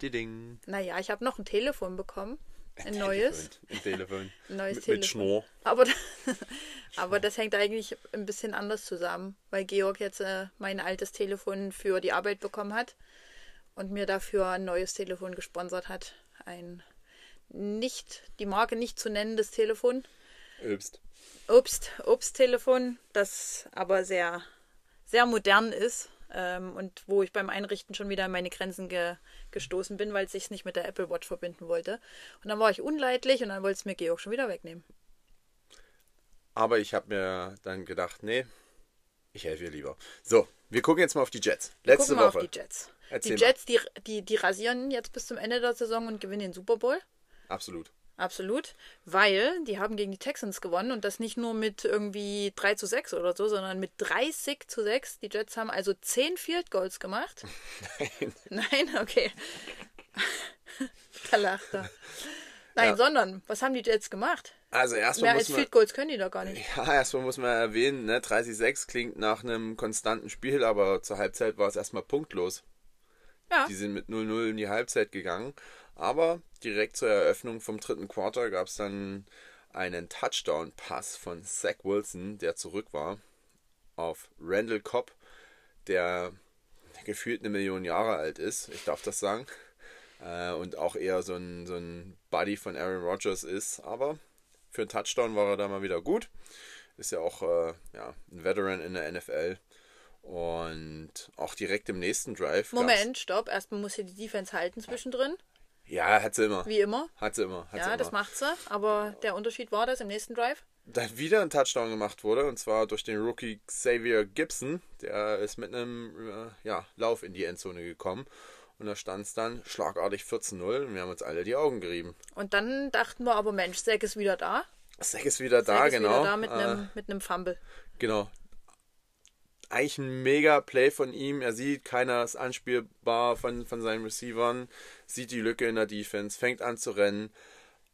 [SPEAKER 1] ding, ding.
[SPEAKER 2] Naja, ich habe noch ein Telefon bekommen. Ein neues.
[SPEAKER 1] Ein Telefon.
[SPEAKER 2] Ein neues
[SPEAKER 1] mit,
[SPEAKER 2] Telefon.
[SPEAKER 1] mit Schnur.
[SPEAKER 2] Aber, aber das hängt eigentlich ein bisschen anders zusammen, weil Georg jetzt äh, mein altes Telefon für die Arbeit bekommen hat und mir dafür ein neues Telefon gesponsert hat. Ein nicht, die Marke nicht zu nennendes Telefon.
[SPEAKER 1] Obst.
[SPEAKER 2] Obst, Obsttelefon, das aber sehr, sehr modern ist ähm, und wo ich beim Einrichten schon wieder an meine Grenzen ge gestoßen bin, weil es sich nicht mit der Apple Watch verbinden wollte. Und dann war ich unleidlich und dann wollte es mir Georg schon wieder wegnehmen.
[SPEAKER 1] Aber ich habe mir dann gedacht, nee, ich helfe ihr lieber. So, wir gucken jetzt mal auf die Jets. Letzte
[SPEAKER 2] wir
[SPEAKER 1] Woche.
[SPEAKER 2] auf die Jets.
[SPEAKER 1] Erzähl
[SPEAKER 2] die Jets, die, die, die rasieren jetzt bis zum Ende der Saison und gewinnen den Super Bowl.
[SPEAKER 1] Absolut.
[SPEAKER 2] Absolut. Weil die haben gegen die Texans gewonnen und das nicht nur mit irgendwie 3 zu 6 oder so, sondern mit 30 zu 6. Die Jets haben also 10 Field Goals gemacht.
[SPEAKER 1] Nein.
[SPEAKER 2] Nein, okay. da lacht er. Nein,
[SPEAKER 1] Ja.
[SPEAKER 2] sondern, was haben die Jets gemacht?
[SPEAKER 1] Also erstmal
[SPEAKER 2] Mehr
[SPEAKER 1] muss
[SPEAKER 2] als
[SPEAKER 1] man,
[SPEAKER 2] Field Goals können die doch gar nicht.
[SPEAKER 1] ja, erstmal muss man erwähnen, ne, 30-6 klingt nach einem konstanten Spiel, aber zur Halbzeit war es erstmal punktlos.
[SPEAKER 2] Ja,
[SPEAKER 1] Die sind mit 0-0 in die Halbzeit gegangen. Aber direkt zur Eröffnung vom dritten Quarter gab es dann einen Touchdown-Pass von Zach Wilson, der zurück war, auf Randall Cobb, der gefühlt eine Million Jahre alt ist, ich darf das sagen. Äh, und auch eher so ein, so ein Buddy von Aaron Rodgers ist. Aber für einen Touchdown war er da mal wieder gut. Ist ja auch äh, ja, ein Veteran in der NFL. Und auch direkt im nächsten Drive.
[SPEAKER 2] Moment, stopp. Erstmal muss hier die Defense halten zwischendrin.
[SPEAKER 1] Ja, hat sie immer.
[SPEAKER 2] Wie immer.
[SPEAKER 1] Hat sie immer. Hat
[SPEAKER 2] ja,
[SPEAKER 1] sie immer.
[SPEAKER 2] das macht sie. Aber der Unterschied war das im nächsten Drive.
[SPEAKER 1] Da wieder ein Touchdown gemacht wurde, und zwar durch den Rookie Xavier Gibson. Der ist mit einem äh, ja, Lauf in die Endzone gekommen. Und da stand es dann schlagartig 14-0 und wir haben uns alle die Augen gerieben.
[SPEAKER 2] Und dann dachten wir aber, Mensch, Zack ist wieder da.
[SPEAKER 1] Zack ist wieder da,
[SPEAKER 2] Zack ist
[SPEAKER 1] genau.
[SPEAKER 2] wieder da mit
[SPEAKER 1] Äh,
[SPEAKER 2] einem mit einem Fumble.
[SPEAKER 1] Genau. Eigentlich ein mega Play von ihm. Er sieht, keiner ist anspielbar von, von seinen Receivern, sieht die Lücke in der Defense, fängt an zu rennen,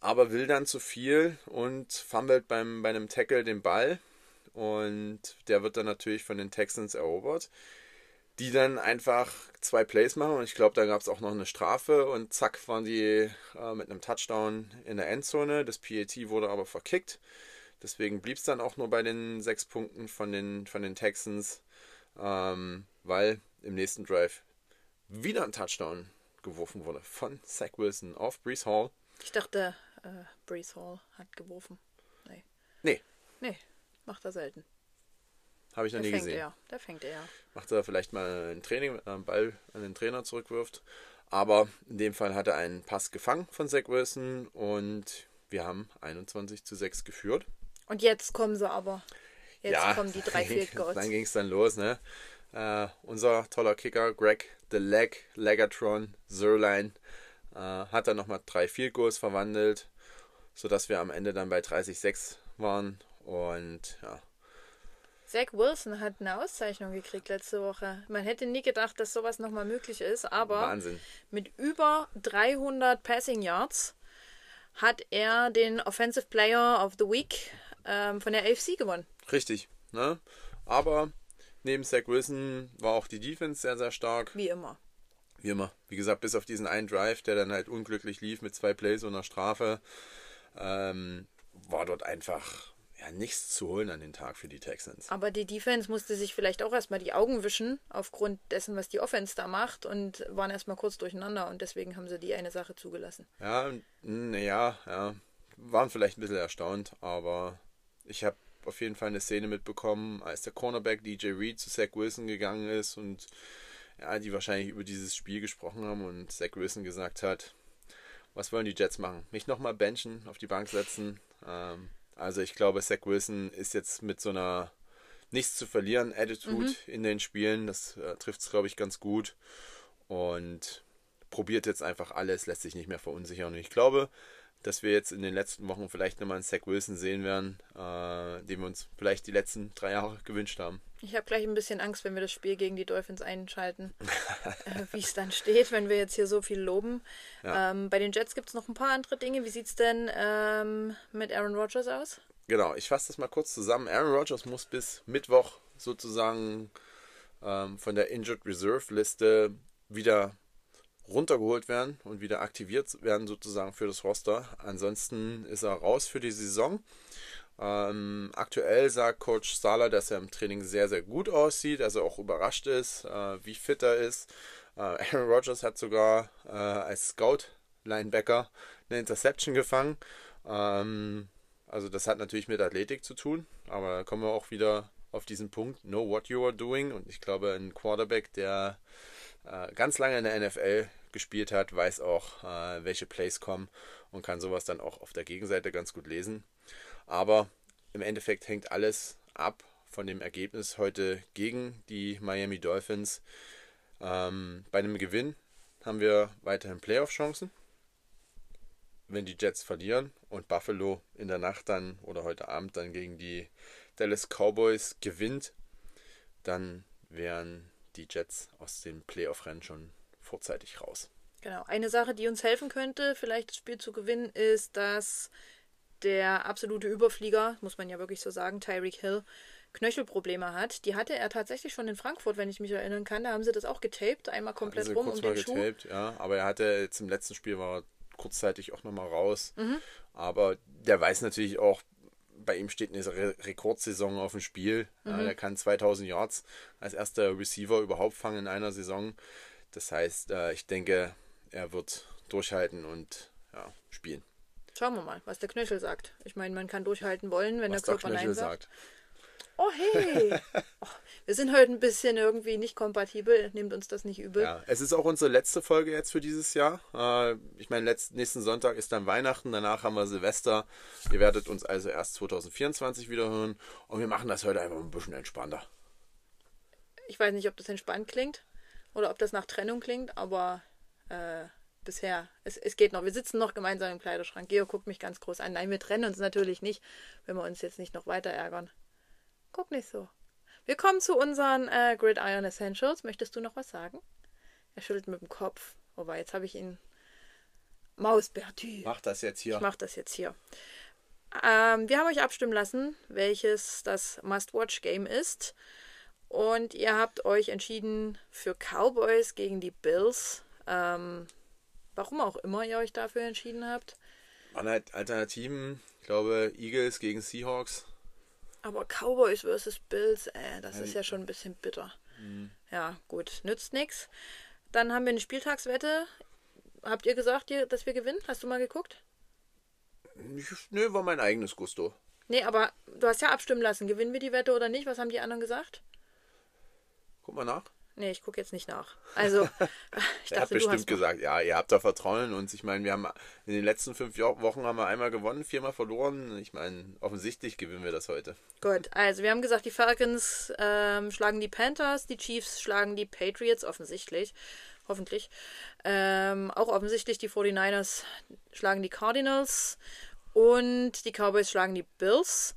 [SPEAKER 1] aber will dann zu viel und fummelt beim, bei einem Tackle den Ball. Und der wird dann natürlich von den Texans erobert, die dann einfach zwei Plays machen. Und ich glaube, da gab es auch noch eine Strafe und zack waren die äh, mit einem Touchdown in der Endzone. Das PAT wurde aber verkickt. Deswegen blieb es dann auch nur bei den sechs Punkten von den, von den Texans, ähm, weil im nächsten Drive wieder ein Touchdown geworfen wurde von Zach Wilson auf Brees Hall.
[SPEAKER 2] Ich dachte, äh, Brees Hall hat geworfen. Nee.
[SPEAKER 1] Nee,
[SPEAKER 2] Nee, macht er selten.
[SPEAKER 1] habe ich noch
[SPEAKER 2] Der
[SPEAKER 1] nie
[SPEAKER 2] fängt
[SPEAKER 1] gesehen.
[SPEAKER 2] er. Der fängt er.
[SPEAKER 1] Macht er vielleicht mal ein Training, wenn er einen Ball an den Trainer zurückwirft. Aber in dem Fall hat er einen Pass gefangen von Zach Wilson und wir haben 21 zu 6 geführt.
[SPEAKER 2] Und jetzt kommen sie aber. Jetzt kommen die drei Field Goals.
[SPEAKER 1] Dann ging es dann los, ne? Äh, unser toller Kicker, Greg The Leg, Legatron, Zerline, äh, hat dann nochmal drei Field Goals verwandelt, sodass wir am Ende dann bei 30-6 waren. Und ja,
[SPEAKER 2] Zach Wilson hat eine Auszeichnung gekriegt letzte Woche. Man hätte nie gedacht, dass sowas nochmal möglich ist, aber
[SPEAKER 1] Wahnsinn.
[SPEAKER 2] mit über 300 Passing Yards hat er den Offensive Player of the Week ähm, von der AFC gewonnen.
[SPEAKER 1] Richtig, ne? Aber neben Zach Wilson war auch die Defense sehr, sehr stark.
[SPEAKER 2] Wie immer.
[SPEAKER 1] Wie immer. Wie gesagt, bis auf diesen einen Drive, der dann halt unglücklich lief mit zwei Plays und einer Strafe, ähm, war dort einfach ja, nichts zu holen an den Tag für die Texans.
[SPEAKER 2] Aber die Defense musste sich vielleicht auch erstmal die Augen wischen, aufgrund dessen, was die Offense da macht, und waren erstmal kurz durcheinander und deswegen haben sie die eine Sache zugelassen.
[SPEAKER 1] Ja, naja, ja. Waren vielleicht ein bisschen erstaunt, aber ich habe auf jeden Fall eine Szene mitbekommen, als der Cornerback DJ Reed zu Zach Wilson gegangen ist und ja, die wahrscheinlich über dieses Spiel gesprochen haben und Zach Wilson gesagt hat, was wollen die Jets machen? Mich nochmal benchen, auf die Bank setzen. Ähm, also ich glaube, Zach Wilson ist jetzt mit so einer nichts zu verlieren Attitude in den Spielen. Das äh, trifft es, glaube ich, ganz gut. Und probiert jetzt einfach alles, lässt sich nicht mehr verunsichern. Und ich glaube, dass wir jetzt in den letzten Wochen vielleicht nochmal einen Zach Wilson sehen werden, äh, den wir uns vielleicht die letzten drei Jahre gewünscht haben.
[SPEAKER 2] Ich habe gleich ein bisschen Angst, wenn wir das Spiel gegen die Dolphins einschalten, äh, wie es dann steht, wenn wir jetzt hier so viel loben.
[SPEAKER 1] Ja.
[SPEAKER 2] Ähm, bei den Jets gibt es noch ein paar andere Dinge. Wie sieht es denn ähm, mit Aaron Rodgers aus?
[SPEAKER 1] Genau, ich fasse das mal kurz zusammen. Aaron Rodgers muss bis Mittwoch sozusagen ähm, von der Injured Reserve Liste wieder runtergeholt werden und wieder aktiviert werden sozusagen für das Roster. Ansonsten ist er raus für die Saison. Ähm, aktuell sagt Coach Sala, dass er im Training sehr, sehr gut aussieht, dass er auch überrascht ist, äh, wie fit er ist. Äh, Aaron Rodgers hat sogar äh, als Scout-Linebacker eine Interception gefangen. Ähm, also das hat natürlich mit Athletik zu tun, aber da kommen wir auch wieder auf diesen Punkt, know what you are doing. Und ich glaube, ein Quarterback, der ganz lange in der NFL gespielt hat, weiß auch, äh, welche Plays kommen und kann sowas dann auch auf der Gegenseite ganz gut lesen. Aber im Endeffekt hängt alles ab von dem Ergebnis heute gegen die Miami Dolphins. Ähm, bei einem Gewinn haben wir weiterhin Playoff-Chancen. Wenn die Jets verlieren und Buffalo in der Nacht dann oder heute Abend dann gegen die Dallas Cowboys gewinnt, dann wären die Jets aus dem Playoff-Rennen schon vorzeitig raus.
[SPEAKER 2] Genau. Eine Sache, die uns helfen könnte, vielleicht das Spiel zu gewinnen, ist, dass der absolute Überflieger, muss man ja wirklich so sagen, Tyreek Hill, Knöchelprobleme hat. Die hatte er tatsächlich schon in Frankfurt, wenn ich mich erinnern kann. Da haben sie das auch getaped, einmal komplett
[SPEAKER 1] Also
[SPEAKER 2] rum
[SPEAKER 1] kurz
[SPEAKER 2] um
[SPEAKER 1] mal
[SPEAKER 2] den Schuh.
[SPEAKER 1] getaped, ja. Aber er hatte jetzt im letzten Spiel war kurzzeitig auch nochmal raus.
[SPEAKER 2] Mhm.
[SPEAKER 1] Aber der weiß natürlich auch, bei ihm steht eine Re Rekordsaison auf dem Spiel. Ja,
[SPEAKER 2] Mhm.
[SPEAKER 1] der kann 2000 Yards als erster Receiver überhaupt fangen in einer Saison. Das heißt, äh, ich denke, er wird durchhalten und ja, spielen.
[SPEAKER 2] Schauen wir mal, was der Knöchel sagt. Ich meine, man kann durchhalten wollen, wenn
[SPEAKER 1] Was
[SPEAKER 2] der
[SPEAKER 1] der
[SPEAKER 2] Körper Nein
[SPEAKER 1] Knöchel
[SPEAKER 2] sagt.
[SPEAKER 1] sagt.
[SPEAKER 2] Oh hey! oh, wir sind heute ein bisschen irgendwie nicht kompatibel. Nehmt uns das nicht übel.
[SPEAKER 1] Ja, es ist auch unsere letzte Folge jetzt für dieses Jahr. Äh, ich meine, letzt, nächsten Sonntag ist dann Weihnachten, danach haben wir Silvester. Ihr werdet uns also erst 2024 wieder hören und wir machen das heute einfach ein bisschen entspannter.
[SPEAKER 2] Ich weiß nicht, ob das entspannt klingt oder ob das nach Trennung klingt, aber äh, bisher, es, es geht noch. Wir sitzen noch gemeinsam im Kleiderschrank. Geo guckt mich ganz groß an. Nein, wir trennen uns natürlich nicht, wenn wir uns jetzt nicht noch weiter ärgern. Guck nicht so. Wir kommen zu unseren äh, Gridiron Essentials. Möchtest du noch was sagen? Er schüttelt mit dem Kopf. Wobei, jetzt habe ich ihn. Mausbertü.
[SPEAKER 1] Mach das jetzt hier.
[SPEAKER 2] Ich mache das jetzt hier. Ähm, wir haben euch abstimmen lassen, welches das Must-Watch-Game ist. Und ihr habt euch entschieden für Cowboys gegen die Bills. Ähm, warum auch immer ihr euch dafür entschieden habt.
[SPEAKER 1] Waren halt Alternativen. Ich glaube, Eagles gegen Seahawks.
[SPEAKER 2] Aber Cowboys versus Bills, äh, das ist ja schon ein bisschen bitter. Ja, gut, nützt nichts. Dann haben wir eine Spieltagswette. Habt ihr gesagt, dass wir gewinnen? Hast du mal geguckt?
[SPEAKER 1] Nö, war mein eigenes Gusto.
[SPEAKER 2] Nee, aber du hast ja abstimmen lassen. Gewinnen wir die Wette oder nicht? Was haben die anderen gesagt?
[SPEAKER 1] Guck mal nach.
[SPEAKER 2] Nee, ich gucke jetzt nicht nach. Also, ich
[SPEAKER 1] Er hat
[SPEAKER 2] dachte, du hast
[SPEAKER 1] bestimmt gesagt, ja, ihr habt da Vertrauen uns. Ich meine, wir haben in den letzten fünf Wochen haben wir einmal gewonnen, viermal verloren. Ich meine, offensichtlich gewinnen wir das heute.
[SPEAKER 2] Gut, also wir haben gesagt, die Falcons ähm, schlagen die Panthers, die Chiefs schlagen die Patriots, offensichtlich. Hoffentlich. Ähm, auch offensichtlich die 49ers schlagen die Cardinals und die Cowboys schlagen die Bills.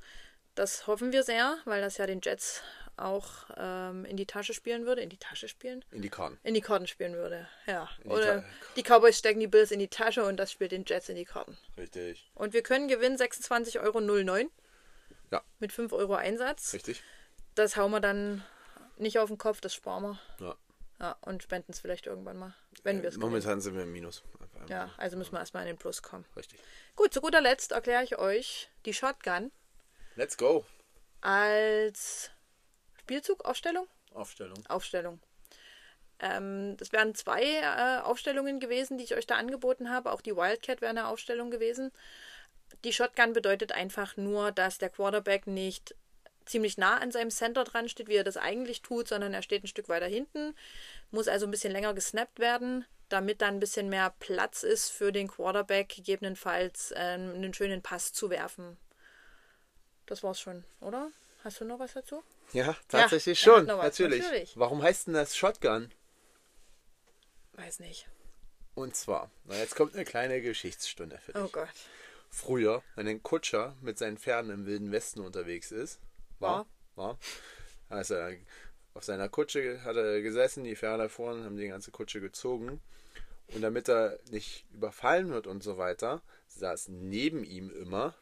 [SPEAKER 2] Das hoffen wir sehr, weil das ja den Jets auch ähm, in die Tasche spielen würde. In die Tasche spielen?
[SPEAKER 1] In die Karten.
[SPEAKER 2] In die Karten spielen würde, ja.
[SPEAKER 1] die
[SPEAKER 2] Oder die Cowboys stecken die Bills in die Tasche und das spielt den Jets in die Karten.
[SPEAKER 1] Richtig.
[SPEAKER 2] Und wir können gewinnen 26,09 Euro.
[SPEAKER 1] Ja.
[SPEAKER 2] Mit 5 Euro Einsatz.
[SPEAKER 1] Richtig.
[SPEAKER 2] Das hauen wir dann nicht auf den Kopf, das sparen wir.
[SPEAKER 1] Ja.
[SPEAKER 2] Ja, und spenden es vielleicht irgendwann mal, wenn wir es.
[SPEAKER 1] Momentan sind wir im Minus.
[SPEAKER 2] Ja, also müssen wir erstmal in den Plus kommen.
[SPEAKER 1] Richtig.
[SPEAKER 2] Gut, zu guter Letzt erkläre ich euch die Shotgun
[SPEAKER 1] Let's go.
[SPEAKER 2] als Spielzug, Aufstellung?
[SPEAKER 1] Aufstellung.
[SPEAKER 2] Aufstellung. Ähm, das wären zwei äh, Aufstellungen gewesen, die ich euch da angeboten habe. Auch die Wildcat wäre eine Aufstellung gewesen. Die Shotgun bedeutet einfach nur, dass der Quarterback nicht ziemlich nah an seinem Center dran steht, wie er das eigentlich tut, sondern er steht ein Stück weiter hinten, muss also ein bisschen länger gesnappt werden, damit dann ein bisschen mehr Platz ist für den Quarterback, gegebenenfalls ähm, einen schönen Pass zu werfen. Das war's schon, oder? Hast du noch was dazu?
[SPEAKER 1] Ja, tatsächlich
[SPEAKER 2] hat
[SPEAKER 1] schon. Natürlich.
[SPEAKER 2] natürlich.
[SPEAKER 1] Warum heißt denn das Shotgun?
[SPEAKER 2] Weiß nicht.
[SPEAKER 1] Und zwar, na jetzt kommt eine kleine Geschichtsstunde für dich.
[SPEAKER 2] Oh Gott.
[SPEAKER 1] Früher, wenn ein Kutscher mit seinen Pferden im Wilden Westen unterwegs ist, war, war, also auf seiner Kutsche hat er gesessen, die Pferde vorne haben die ganze Kutsche gezogen. Und damit er nicht überfallen wird und so weiter, saß neben ihm immer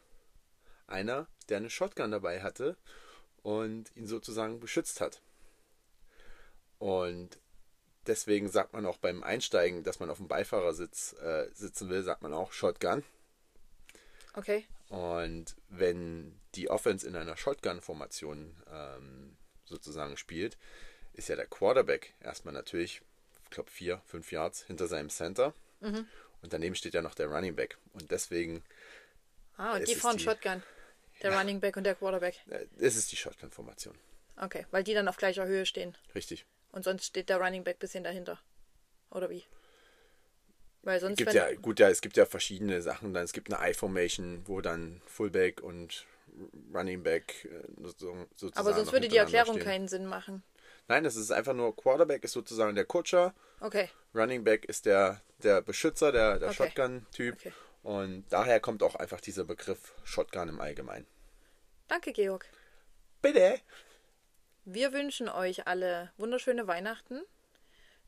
[SPEAKER 1] einer, der eine Shotgun dabei hatte und ihn sozusagen beschützt hat. Und deswegen sagt man auch beim Einsteigen, dass man auf dem Beifahrersitz äh, sitzen will, sagt man auch Shotgun.
[SPEAKER 2] Okay.
[SPEAKER 1] Und wenn die Offense in einer Shotgun-Formation ähm, sozusagen spielt, ist ja der Quarterback erstmal natürlich, ich glaube, vier, fünf Yards hinter seinem Center. Und daneben steht ja noch der Running Back. Und deswegen
[SPEAKER 2] Ah, und die fahren Shotgun. Der Running Back und der Quarterback.
[SPEAKER 1] es ist die Shotgun-Formation.
[SPEAKER 2] Okay, weil die dann auf gleicher Höhe stehen.
[SPEAKER 1] Richtig.
[SPEAKER 2] Und sonst steht der Running Back ein bisschen dahinter. Oder wie? Weil sonst,
[SPEAKER 1] Gibt ja, gut, ja, es gibt ja verschiedene Sachen. Dann, es gibt eine I-Formation, wo dann Fullback und Running Back äh, so- sozusagen.
[SPEAKER 2] aber sonst würde die Erklärung
[SPEAKER 1] stehen.
[SPEAKER 2] keinen Sinn machen.
[SPEAKER 1] Nein, das ist einfach nur Quarterback ist sozusagen der Kutscher,
[SPEAKER 2] Okay,
[SPEAKER 1] Running Back ist der, der Beschützer, der, der
[SPEAKER 2] Okay.
[SPEAKER 1] Shotgun-Typ.
[SPEAKER 2] Okay.
[SPEAKER 1] Und daher kommt auch einfach dieser Begriff Shotgun im Allgemeinen.
[SPEAKER 2] danke Georg.
[SPEAKER 1] Bitte!
[SPEAKER 2] Wir wünschen euch alle wunderschöne Weihnachten.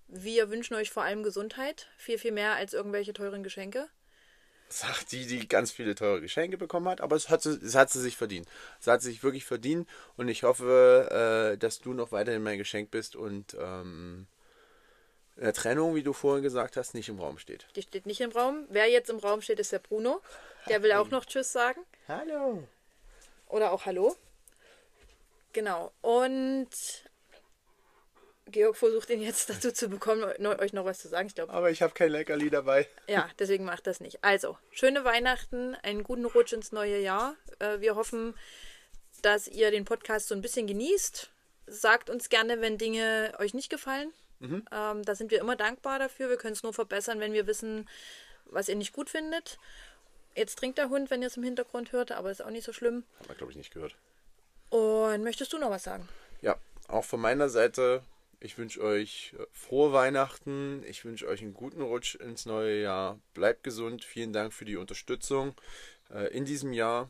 [SPEAKER 2] Wir wünschen euch vor allem Gesundheit. Viel, viel mehr als irgendwelche teuren Geschenke.
[SPEAKER 1] Sagt die, die ganz viele teure Geschenke bekommen hat, aber es hat, sie- es hat sie sich verdient. Es hat sie sich wirklich verdient und ich hoffe, äh, dass du noch weiterhin mein Geschenk bist und ähm, eine Trennung, wie du vorhin gesagt hast, nicht im Raum steht.
[SPEAKER 2] Die steht nicht im Raum. Wer jetzt im Raum steht, ist der Bruno. Der will auch noch Tschüss sagen.
[SPEAKER 1] Hallo!
[SPEAKER 2] Oder auch Hallo. Genau. Und Georg versucht ihn jetzt dazu zu bekommen, euch noch was zu sagen. Ich glaube,
[SPEAKER 1] Aber ich habe kein Leckerli dabei.
[SPEAKER 2] ja, deswegen macht das nicht. Also, schöne Weihnachten, einen guten Rutsch ins neue Jahr. Äh, Wir hoffen, dass ihr den Podcast so ein bisschen genießt. Sagt uns gerne, wenn Dinge euch nicht gefallen. Ähm, da sind wir immer dankbar dafür. Wir können es nur verbessern, wenn wir wissen, was ihr nicht gut findet. Jetzt trinkt der Hund, wenn ihr es im Hintergrund hört, aber ist auch nicht so schlimm.
[SPEAKER 1] Haben wir, glaube ich, nicht gehört.
[SPEAKER 2] Und möchtest du noch was sagen?
[SPEAKER 1] Ja, auch von meiner Seite, ich wünsche euch äh, frohe Weihnachten. Ich wünsche euch einen guten Rutsch ins neue Jahr. Bleibt gesund. Vielen Dank für die Unterstützung äh, in diesem Jahr.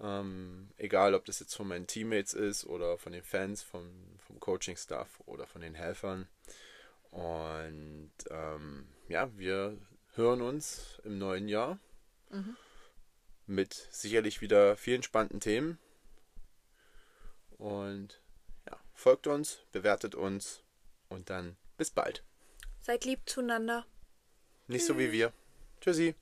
[SPEAKER 1] Ähm, egal, ob das jetzt von meinen Teammates ist oder von den Fans, vom, vom Coaching-Staff oder von den Helfern. Und ähm, ja, wir hören uns im neuen Jahr mit sicherlich wieder vielen spannenden Themen. Und ja, folgt uns, bewertet uns und dann bis bald.
[SPEAKER 2] Seid lieb zueinander.
[SPEAKER 1] Nicht so wie wir. Tschüssi.